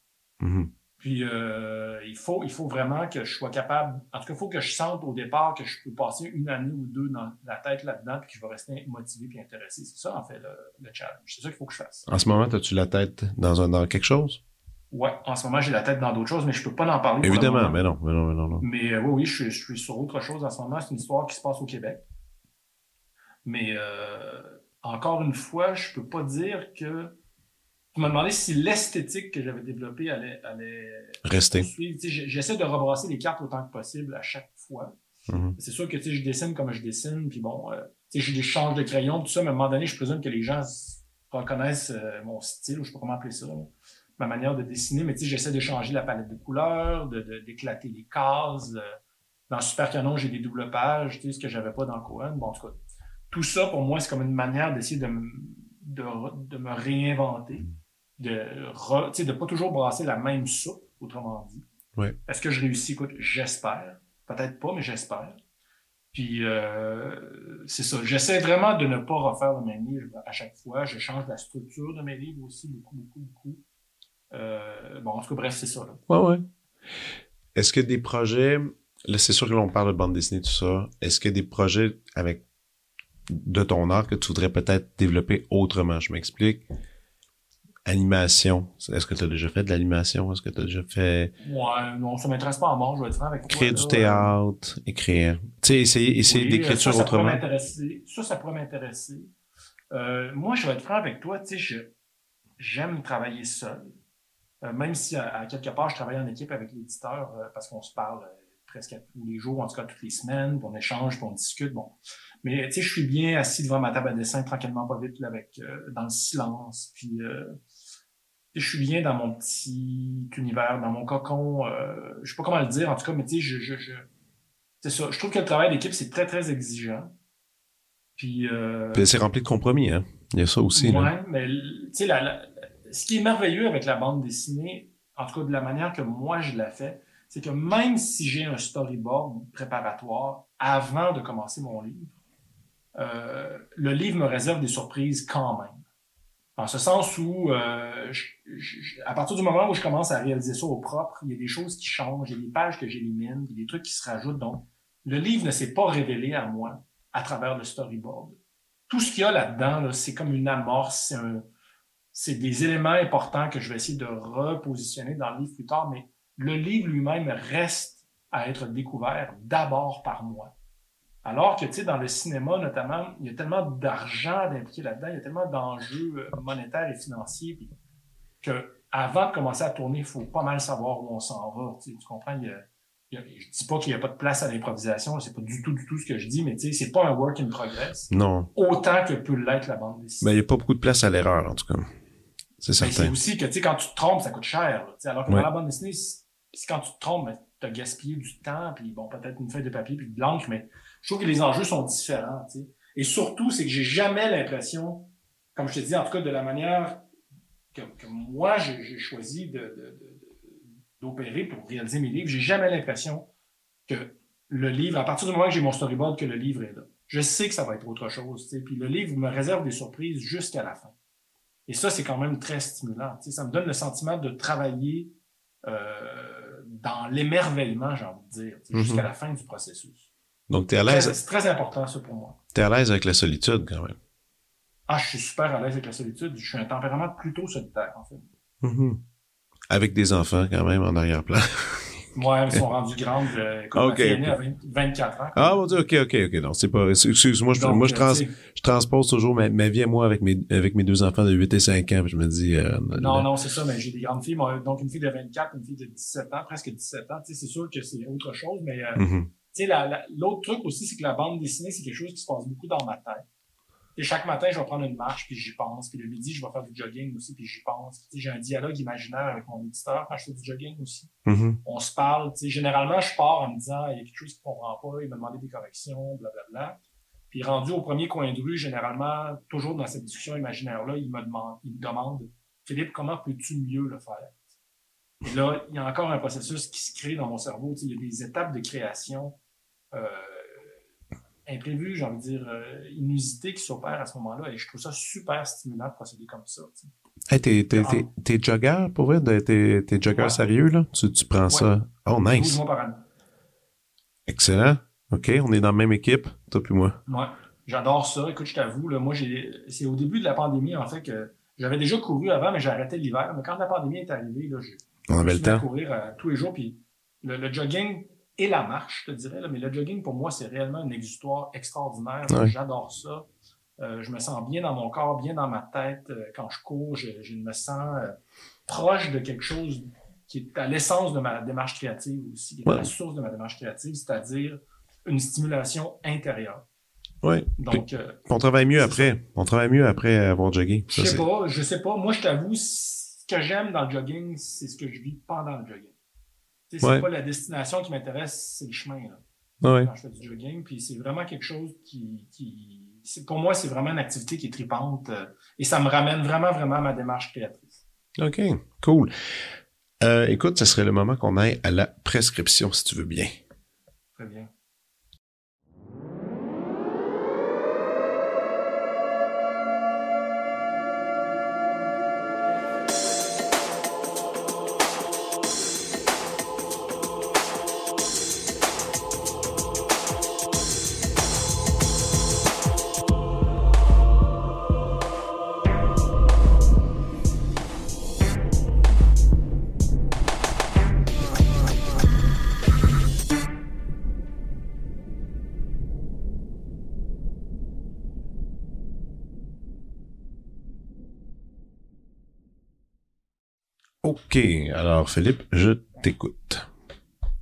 Mhm. Puis euh, il faut il faut vraiment que je sois capable, en tout cas, il faut que je sente au départ que je peux passer une année ou deux dans la tête là-dedans, puis que je vais rester motivé puis intéressé. C'est ça, en fait, le, le challenge. C'est ça qu'il faut que je fasse. En ce moment, as-tu la tête dans, un, dans quelque chose? Ouais, en ce moment, j'ai la tête dans d'autres choses, mais je peux pas en parler. Évidemment, mais non, mais non, mais non, non. Mais euh, oui, oui, je suis, je suis sur autre chose en ce moment. C'est une histoire qui se passe au Québec. Mais euh, encore une fois, je peux pas dire que. Tu m'as demandé si l'esthétique que j'avais développée allait, allait Rester. J'essaie de rebrasser les cartes autant que possible à chaque fois. Mhm. C'est sûr que je dessine comme je dessine, puis bon, euh, j'ai des changes de crayon, tout ça, mais à un moment donné, je présume que les gens reconnaissent euh, mon style, ou je sais pas comment appeler ça, là, ma manière de dessiner, mais j'essaie de changer la palette de couleurs, de, de- d'éclater les cases. euh. Dans Super Canon, j'ai des doubles pages, ce que j'avais pas dans Cohen. Bon, en tout cas, tout ça, pour moi, c'est comme une manière d'essayer de, de, de me réinventer, de re, tu sais, de pas toujours brasser la même soupe, autrement dit. Ouais. Est-ce que je réussis? Écoute, j'espère. Peut-être pas, mais j'espère. Puis, euh, c'est ça. J'essaie vraiment de ne pas refaire le même livre à chaque fois. Je change la structure de mes livres aussi, beaucoup, beaucoup, beaucoup. Euh, bon, en tout cas, bref, c'est ça. Là. Ouais, ouais. Est-ce que des projets, là, c'est sûr que l'on parle de bande dessinée, tout ça. Est-ce que des projets avec de ton art que tu voudrais peut-être développer autrement? Je m'explique. Animation. Est-ce que tu as déjà fait de l'animation? Est-ce que tu as déjà fait Ouais, non, ça m'intéresse pas à mort, je vais être franc avec toi. créer là. du théâtre, écrire? Tu sais, essayer, essayer Oui, d'écriture ça, ça pourrait autrement. m'intéresser. Ça, ça pourrait m'intéresser. Euh, moi, je vais être franc avec toi, tu sais, je- j'aime travailler seul. Euh, même si à, à quelque part, je travaille en équipe avec l'éditeur euh, parce qu'on se parle euh, presque à tous les jours, en tout cas toutes les semaines, puis on échange, puis on discute. Bon. Mais tu sais, je suis bien assis devant ma table à dessin, tranquillement, pas vite, là, avec euh, dans le silence. Puis euh, je suis bien dans mon petit univers, dans mon cocon. Euh, je sais pas comment le dire, en tout cas, mais tu sais, je, je, je c'est ça. Je trouve que le travail d'équipe, c'est très, très exigeant. Puis, euh, Puis c'est rempli de compromis, hein. Il y a ça aussi, ouais, mais tu sais, la, la- ce qui est merveilleux avec la bande dessinée, en tout cas de la manière que moi je la fais, c'est que même si j'ai un storyboard préparatoire avant de commencer mon livre, euh, le livre me réserve des surprises quand même. En ce sens où, euh, à partir du moment où je commence à réaliser ça au propre, il y a des choses qui changent, il y a des pages que j'élimine, il y a des trucs qui se rajoutent. Donc, le livre ne s'est pas révélé à moi à travers le storyboard. Tout ce qu'il y a là-dedans, là, c'est comme une amorce, c'est des éléments importants que je vais essayer de repositionner dans le livre plus tard, mais le livre lui-même reste à être découvert d'abord par moi. Alors que, tu sais, dans le cinéma, notamment, il y a tellement d'argent d'impliquer là-dedans, il y a tellement d'enjeux euh, monétaires et financiers, puis que avant de commencer à tourner, il faut pas mal savoir où on s'en va. Tu, sais, tu comprends? Il y a, il y a- je dis pas qu'il n'y a pas de place à l'improvisation, c'est pas du tout, du tout ce que je dis, mais tu sais, c'est pas un work in progress, Non. autant que peut l'être la bande dessinée. Mais il n'y a pas beaucoup de place à l'erreur, en tout cas. C'est c'est certain. aussi que, tu sais, quand tu te trompes, ça coûte cher. là, alors que Ouais. dans la bande dessinée, c'est c'est quand tu te trompes, ben, tu as gaspillé du temps, puis bon, peut-être une feuille de papier, puis de l'encre, mais je trouve que les enjeux sont différents. Et surtout, c'est que j'ai jamais l'impression, comme je te dis, en tout cas de la manière que, que moi j'ai choisi de- de- de- de- d'opérer pour réaliser mes livres, j'ai jamais l'impression que le livre, à partir du moment que j'ai mon storyboard, que le livre est là. Je sais que ça va être autre chose. Puis le livre me réserve des surprises jusqu'à la fin. Et ça, c'est quand même très stimulant. Ça me donne le sentiment de travailler euh, dans l'émerveillement, j'ai envie de dire, sais, jusqu'à la fin du processus. Donc, t'es à Très- l'aise, C'est très important, ça, pour moi. t'es à l'aise avec la solitude, quand même. Ah, je suis super à l'aise avec la solitude. Je suis un tempérament plutôt solitaire, en fait. Mhm. Avec des enfants, quand même, en arrière-plan. Ouais, ils sont rendus grandes. Euh, écoute, Ok, ma fille aînée ok. a 20 24 ans. Ah, mon Dieu, ok, ok, ok. Non, c'est pas, excuse-moi, je, Donc, moi, je, euh, trans, tu je transpose toujours ma, ma vie à moi avec mes, avec mes deux enfants de 8 et 5 ans, puis je me dis, euh, Non, non, c'est ça, mais j'ai des grandes filles. Moi, donc, une fille de 24, une fille de 17 ans, presque 17 ans. Tu sais, c'est sûr que c'est autre chose, mais euh, Mhm. tu sais, la- la- l'autre truc aussi, c'est que la bande dessinée, c'est quelque chose qui se passe beaucoup dans ma tête. Et chaque matin, je vais prendre une marche, puis j'y pense. Puis le midi, je vais faire du jogging aussi, puis j'y pense. J'ai un dialogue imaginaire avec mon éditeur quand je fais du jogging aussi. Mhm. On se parle. Généralement, je pars en me disant, il y a quelque chose qu'il comprend pas, il m'a demandé des corrections, blablabla. Puis rendu au premier coin de rue, généralement, toujours dans cette discussion imaginaire-là, il me demande, il me demande, Philippe, comment peux-tu mieux le faire? Et là, il y a encore un processus qui se crée dans mon cerveau. Il y a des étapes de création euh, imprévues, j'ai envie de dire, euh, inusitées qui s'opèrent à ce moment-là. Et je trouve ça super stimulant de procéder comme ça. Hey, t'es, t'es, t'es, t'es jogger, pour vrai? T'es, t'es jogger Ouais. sérieux, là? Tu, tu prends ça? Oh, 12 nice. mois par année. Excellent. OK, on est dans la même équipe, toi puis moi. Ouais, j'adore ça. Écoute, je t'avoue, là, moi, j'ai, c'est au début de la pandémie, en fait, que j'avais déjà couru avant, mais j'ai arrêté l'hiver. Mais quand la pandémie est arrivée, là, j'ai On avait le temps. courir euh, tous les jours. Puis le, le jogging et la marche, je te dirais, là, mais le jogging, pour moi, c'est réellement un exutoire extraordinaire. Ouais. J'adore ça. Euh, je me sens bien dans mon corps, bien dans ma tête. Euh, quand je cours, je, je me sens euh, proche de quelque chose qui est à l'essence de ma démarche créative aussi, qui est à la source de ma démarche créative, c'est-à-dire une stimulation intérieure. Oui. Donc, On travaille mieux après. On travaille mieux après avoir jogué. je sais pas, je sais pas. Moi, je t'avoue, ce que j'aime dans le jogging, c'est ce que je vis pendant le jogging. C'est Ouais. pas la destination qui m'intéresse, c'est le chemin. Là, Ouais. quand je fais du jogging, puis c'est vraiment quelque chose qui, pour moi, c'est vraiment une activité qui est tripante euh, et ça me ramène vraiment, vraiment à ma démarche créatrice. OK, cool. Euh, écoute, ce serait le moment qu'on aille à la prescription, si tu veux bien. Très bien. OK, alors Philippe, je t'écoute.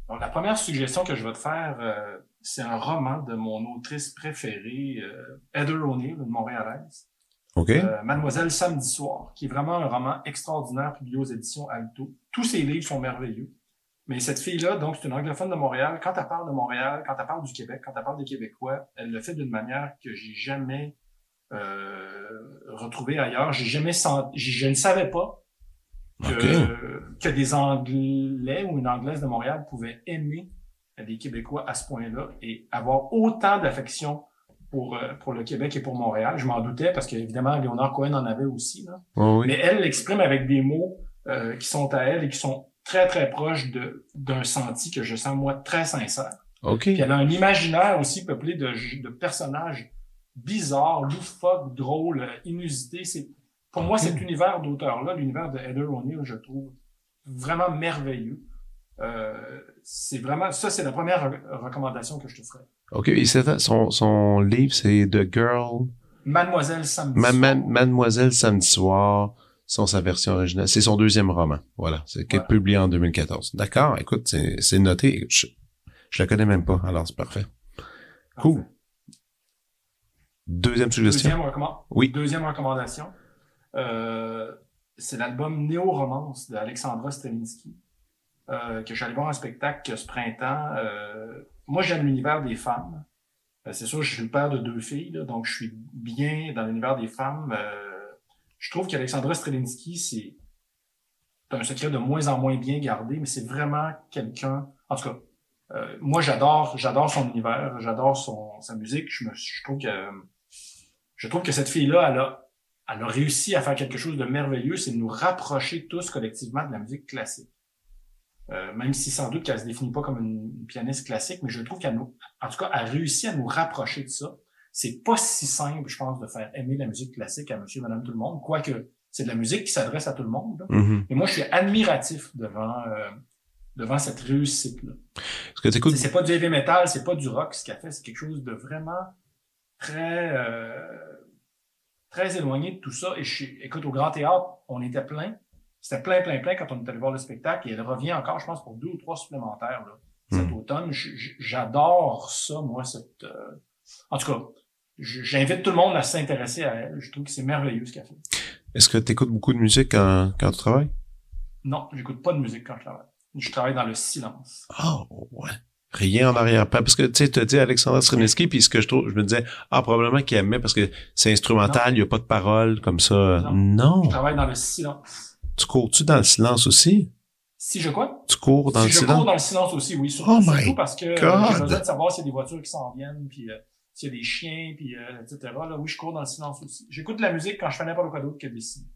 Donc, la première suggestion que je vais te faire, euh, c'est un roman de mon autrice préférée, euh, Heather O'Neill, une Montréalaise. OK? Euh, Mademoiselle Samedi Soir, qui est vraiment un roman extraordinaire publié aux éditions Alto. Tous ses livres sont merveilleux. Mais cette fille-là, donc, c'est une anglophone de Montréal. Quand elle parle de Montréal, quand elle parle du Québec, quand elle parle des Québécois, elle le fait d'une manière que j'ai jamais euh, retrouvée ailleurs. J'ai jamais senti, je ne savais pas que, que des Anglais ou une Anglaise de Montréal pouvaient aimer des Québécois à ce point-là et avoir autant d'affection pour, euh, pour le Québec et pour Montréal. Je m'en doutais parce qu'évidemment, Léonard Cohen en avait aussi. Là. Oh, oui. Mais elle l'exprime avec des mots euh, qui sont à elle et qui sont très, très proches de, d'un senti que je sens, moi, très sincère. OK. Puis elle a un imaginaire aussi peuplé de, de personnages bizarres, loufoques, drôles, euh, inusités. C'est, pour moi, cet univers d'auteur-là, l'univers de Heather O'Neill, je trouve vraiment merveilleux. Euh, c'est vraiment, ça, c'est la première re- recommandation que je te ferai. OK, et c'est- son, son livre, c'est The Girl, Mademoiselle Samedi. Ma- Mademoiselle Samedi Soir, sont sa version originale. C'est son deuxième roman. Voilà. C'est qui est Voilà. publié en 2014. D'accord. Écoute, c'est c'est noté. Je, je la connais même pas. Alors, c'est parfait. Cool. Deuxième suggestion. Deuxième, Oui. Deuxième recommandation, euh, c'est l'album Néo-Romance d'Alexandra Strelinski, euh, que allé voir un spectacle ce printemps. Euh, moi, j'aime l'univers des femmes. Euh, c'est sûr, je suis le père de deux filles, là, donc je suis bien dans l'univers des femmes. Euh, je trouve qu'Alexandra Strelinski, c'est un secret de moins en moins bien gardé, mais c'est vraiment quelqu'un. En tout cas, euh, moi, j'adore, j'adore son univers, j'adore son sa musique. Je, me, je trouve que je trouve que cette fille-là, elle a, elle a réussi à faire quelque chose de merveilleux, c'est de nous rapprocher tous collectivement de la musique classique. Euh, même si sans doute qu'elle se définit pas comme une pianiste classique, mais je trouve qu'elle nous, en tout cas, elle réussit à nous rapprocher de ça. C'est pas si simple, je pense, de faire aimer la musique classique à monsieur, madame, tout le monde, quoique c'est de la musique qui s'adresse à tout le monde. Mhm. Et moi, je suis admiratif devant, euh, devant cette réussite-là. T'écoutes... C'est pas du heavy metal, c'est pas du rock. Ce qu'elle fait, c'est quelque chose de vraiment très, euh, très éloigné de tout ça. Et je, écoute, au Grand Théâtre, on était plein. C'était plein, plein, plein quand on est allé voir le spectacle. Et elle revient encore, je pense, pour deux ou trois supplémentaires là, cet Hmm. automne. J'adore ça, moi, cette. euh, En tout cas, j'invite tout le monde à s'intéresser à elle. Je trouve que c'est merveilleux ce qu'elle fait. Est-ce que t'écoutes beaucoup de musique quand, quand tu travailles? Non, j'écoute pas de musique quand je travaille. Je travaille dans le silence. Oh, ouais. Rien en arrière-plan. Parce que, tu sais, tu as dit Alexandra Sremensky, puis ce que je trouve, je me disais, ah, probablement qu'il aimait parce que c'est instrumental, il n'y a pas de paroles comme ça. Non. Non. Je travaille dans le silence. Tu cours-tu dans le silence aussi? Si je quoi? Tu cours dans si le je silence? cours dans le silence aussi, oui. Surtout, Oh my surtout parce que j'ai besoin de savoir s'il y a des voitures qui s'en viennent, puis euh, s'il y a des chiens, puis euh, etc. Là, oui, je cours dans le silence aussi. J'écoute de la musique quand je fais n'importe quoi d'autre que dessiner.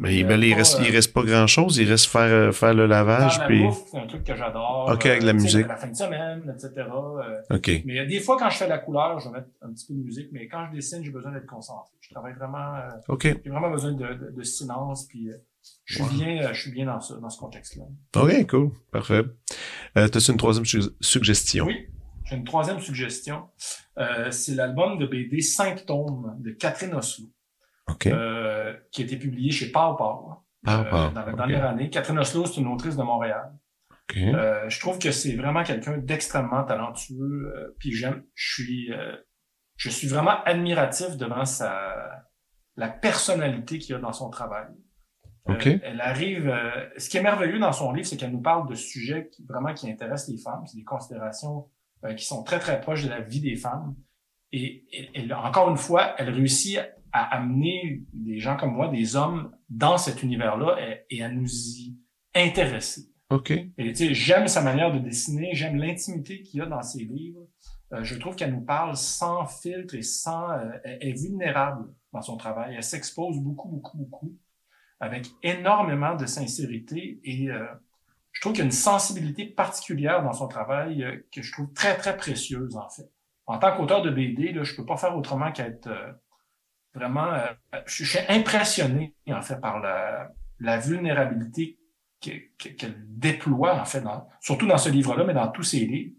Mais, euh, ben, il reste, euh, il reste pas grand-chose. Il reste faire, euh, faire le lavage, Faire la puis... c'est un truc que j'adore. Ok, avec la tu musique. La fin de semaine, etc. euh, OK. mais euh, des fois, quand je fais la couleur, je vais mettre un petit peu de musique, mais quand je dessine, j'ai besoin d'être concentré. Je travaille vraiment, euh, OK. j'ai vraiment besoin de, de, de silence, puis euh, je suis Wow. bien, euh, je suis bien dans ce, dans ce contexte-là. OK, cool. Parfait. Euh, T'as-tu une troisième su- suggestion? Oui, j'ai une troisième suggestion. Euh, c'est l'album de BD Symptômes de Catherine Oslo, Euh, qui a été publié chez Pau Pau, Ah, euh, dans la dernière année. Catherine Oslo, c'est une autrice de Montréal. Euh, je trouve que c'est vraiment quelqu'un d'extrêmement talentueux. euh, puis j'aime, je suis, euh, je suis vraiment admiratif devant sa, la personnalité qu'il y a dans son travail. Elle arrive. ce qui est merveilleux dans son livre, c'est qu'elle nous parle de sujets qui, vraiment qui intéressent les femmes. C'est des considérations qui sont très très proches de la vie des femmes. Et, et- et encore une fois, elle réussit à amener des gens comme moi, des hommes, dans cet univers-là et, et à nous y intéresser. OK. Et tu sais, j'aime sa manière de dessiner, j'aime l'intimité qu'il y a dans ses livres. Euh, je trouve qu'elle nous parle sans filtre et sans, euh, elle elle est vulnérable dans son travail. Elle s'expose beaucoup, beaucoup, beaucoup, avec énormément de sincérité et euh, je trouve qu'il y a une sensibilité particulière dans son travail euh, que je trouve très, très précieuse en fait. En tant qu'auteur de BD, là, je peux pas faire autrement qu'être euh, vraiment, euh, je, suis impressionné en fait par la, la vulnérabilité que- que- qu'elle déploie, en fait, dans, surtout dans ce livre-là, mais dans tous ses livres.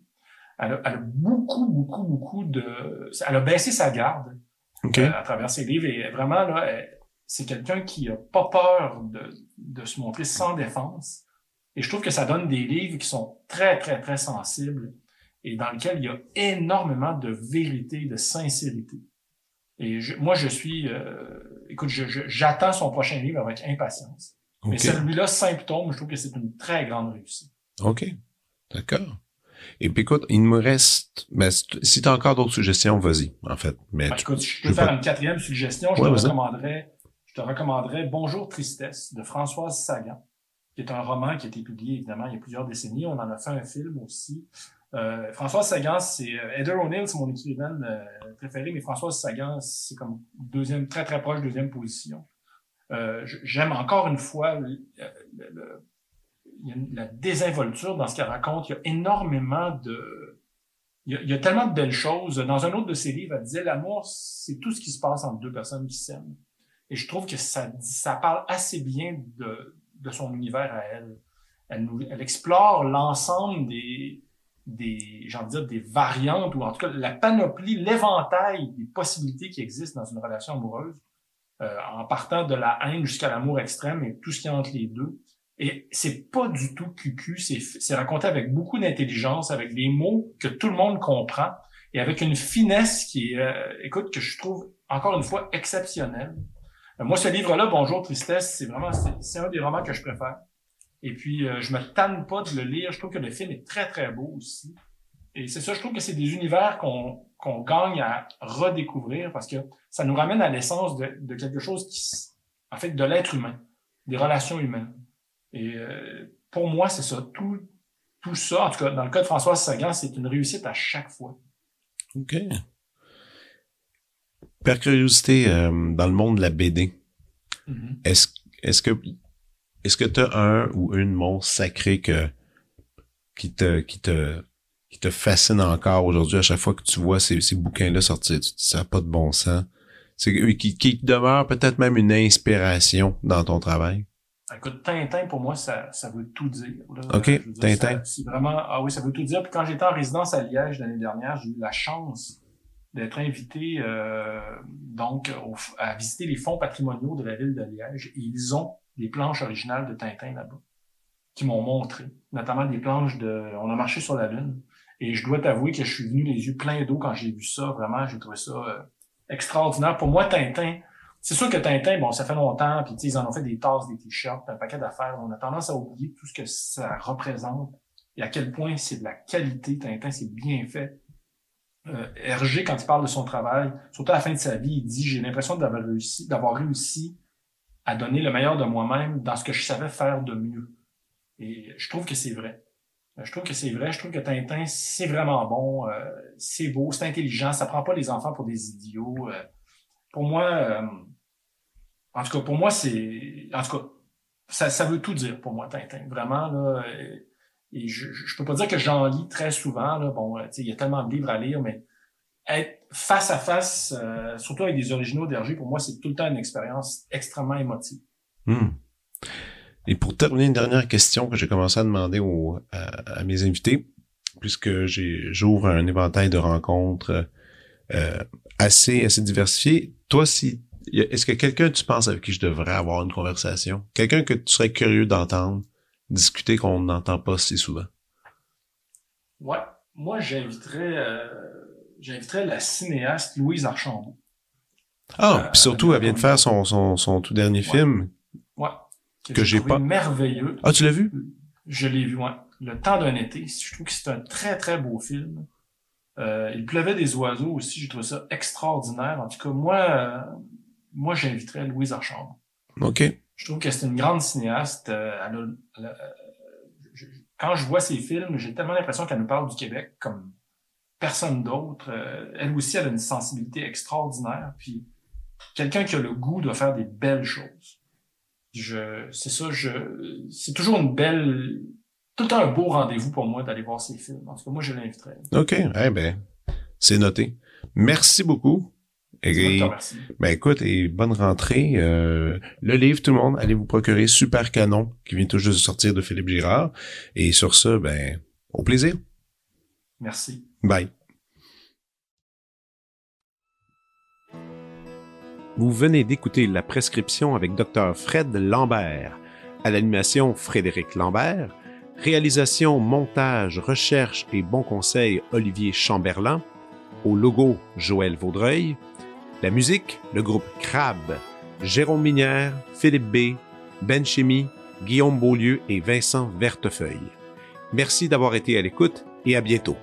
Elle a, elle a beaucoup, beaucoup, beaucoup de... Elle a baissé sa garde OK. euh, à travers ses livres et vraiment, là, c'est quelqu'un qui a pas peur de, de se montrer sans défense. Et je trouve que ça donne des livres qui sont très, très, très sensibles et dans lesquels il y a énormément de vérité, de sincérité. Et je- moi, je suis... euh, écoute, j'attends son prochain livre avec impatience. Mais OK. celui-là, Symptômes, je trouve que c'est une très grande réussite. OK. D'accord. Et puis écoute, il me reste... Ben, si t- si t'as encore d'autres suggestions, vas-y, en fait. Mais Ben, tu- écoute, je peux faire pas- une quatrième suggestion. Je Ouais, te recommanderais, je te recommanderais Bonjour Tristesse de Françoise Sagan, qui est un roman qui a été publié évidemment il y a plusieurs décennies. On en a fait un film aussi. Euh, Françoise Sagan, c'est euh, Heather O'Neill, c'est mon écrivaine euh, préférée, mais Françoise Sagan, c'est comme deuxième, très très proche deuxième position. Euh, J'aime encore une fois la désinvolture dans ce qu'elle raconte. Il y a énormément de il y, a, tellement de belles choses. Dans un autre de ses livres, elle disait l'amour, c'est tout ce qui se passe entre deux personnes qui s'aiment. Et je trouve que ça, parle assez bien de, son univers à elle. Elle explore l'ensemble des, des, j'ai envie de dire, des variantes, ou en tout cas la panoplie, l'éventail des possibilités qui existent dans une relation amoureuse, euh, en partant de la haine jusqu'à l'amour extrême et tout ce qui est entre les deux. Et c'est pas du tout cucu, c'est, raconté avec beaucoup d'intelligence, avec des mots que tout le monde comprend et avec une finesse qui est, euh, écoute, que je trouve encore une fois exceptionnelle. Euh, moi, ce livre-là, Bonjour Tristesse, c'est vraiment, c'est un des romans que je préfère. Et puis, euh, je me tanne pas de le lire. Je trouve que le film est très, très beau aussi. Et c'est ça, je trouve que c'est des univers qu'on, qu'on gagne à redécouvrir parce que ça nous ramène à l'essence de, de quelque chose qui, en fait, de l'être humain, des relations humaines. Et euh, pour moi, c'est ça. Tout, tout ça, en tout cas, dans le cas de Françoise Sagan, c'est une réussite à chaque fois. OK. Par curiosité, euh, dans le monde de la BD, est-ce est-ce que est-ce que t'as un ou une monstre sacré que qui te qui te qui te fascine encore aujourd'hui? À chaque fois que tu vois ces, ces bouquins-là sortir, tu te dis ça n'a pas de bon sens. C'est qui, qui demeure peut-être même une inspiration dans ton travail. Euh, écoute, Tintin, pour moi, ça, ça veut tout dire. là. OK, dire, Tintin. ça- C'est vraiment, ah oui, ça veut tout dire. Puis quand j'étais en résidence à Liège l'année dernière, j'ai eu la chance d'être invité euh, donc à visiter les fonds patrimoniaux de la ville de Liège. Et ils ont des planches originales de Tintin là-bas qui m'ont montré, notamment des planches de... On a marché sur la Lune. Et je dois t'avouer que je suis venu les yeux pleins d'eau quand j'ai vu ça. Vraiment, j'ai trouvé ça euh, extraordinaire. Pour moi, Tintin, c'est sûr que Tintin, bon, ça fait longtemps, puis ils en ont fait des tasses, des t-shirts, un paquet d'affaires. On a tendance à oublier tout ce que ça représente et à quel point c'est de la qualité. Tintin, c'est bien fait. Euh, Hergé, quand il parle de son travail, surtout à la fin de sa vie, il dit J'ai l'impression d'avoir réussi, d'avoir réussi à donner le meilleur de moi-même dans ce que je savais faire de mieux. Et je trouve que c'est vrai. Euh, Je trouve que c'est vrai. Je trouve que Tintin, c'est vraiment bon. euh, c'est beau, c'est intelligent. Ça prend pas les enfants pour des idiots. euh. pour moi, euh, en tout cas, pour moi, c'est. En tout cas, ça, ça veut tout dire pour moi, Tintin. Vraiment, là. Et je, je peux pas dire que j'en lis très souvent. Là. Bon, euh, il y a tellement de livres à lire, mais être face à face, euh, surtout avec des originaux d'Hergé, pour moi, c'est tout le temps une expérience extrêmement émotive. Hmm. Et pour terminer, une dernière question que j'ai commencé à demander aux- à, mes invités, puisque j'ouvre un éventail de rencontres euh, assez assez diversifié. Toi, si est-ce que quelqu'un tu penses avec qui je devrais avoir une conversation, quelqu'un que tu serais curieux d'entendre? Discuter qu'on n'entend pas si souvent. Ouais. Moi, j'inviterais, euh, j'inviterais la cinéaste Louise Archambault. Ah, Euh, puis surtout, elle vient de faire son son, son tout dernier film. Ouais. Que j'ai pas- merveilleux. Ah, tu l'as vu? Je l'ai vu, ouais. Le temps d'un été. Je trouve que c'est un très, très beau film. Euh, il pleuvait des oiseaux aussi. J'ai trouvé ça extraordinaire. En tout cas, moi, moi, j'inviterais Louise Archambault. Ok. Je trouve que c'est une grande cinéaste. euh, euh, quand je vois ses films, j'ai tellement l'impression qu'elle nous parle du Québec comme personne d'autre. Euh, elle aussi, elle a une sensibilité extraordinaire. Puis quelqu'un qui a le goût de faire des belles choses. C'est ça, c'est toujours une belle, tout le temps un beau rendez-vous pour moi d'aller voir ses films. En tout cas, moi, je l'inviterais. Ok. Eh ben, c'est noté. Merci beaucoup. Et, ben écoute, et bonne rentrée. Euh, le livre, tout le monde, allez vous procurer Super Canon, qui vient tout juste de sortir de Philippe Girard. Et sur ce, ben, au plaisir. Merci. Bye. Vous venez d'écouter La Prescription avec Dr. Fred Lambert. À l'animation, Frédéric Lambert. Réalisation, montage, recherche et bons conseils, Olivier Chamberlain. Au logo, Joël Vaudreuil. La musique, le groupe Crab. Jérôme Minière, Philippe B., Ben Chimie, Guillaume Beaulieu et Vincent Vertefeuille. Merci d'avoir été à l'écoute et à bientôt.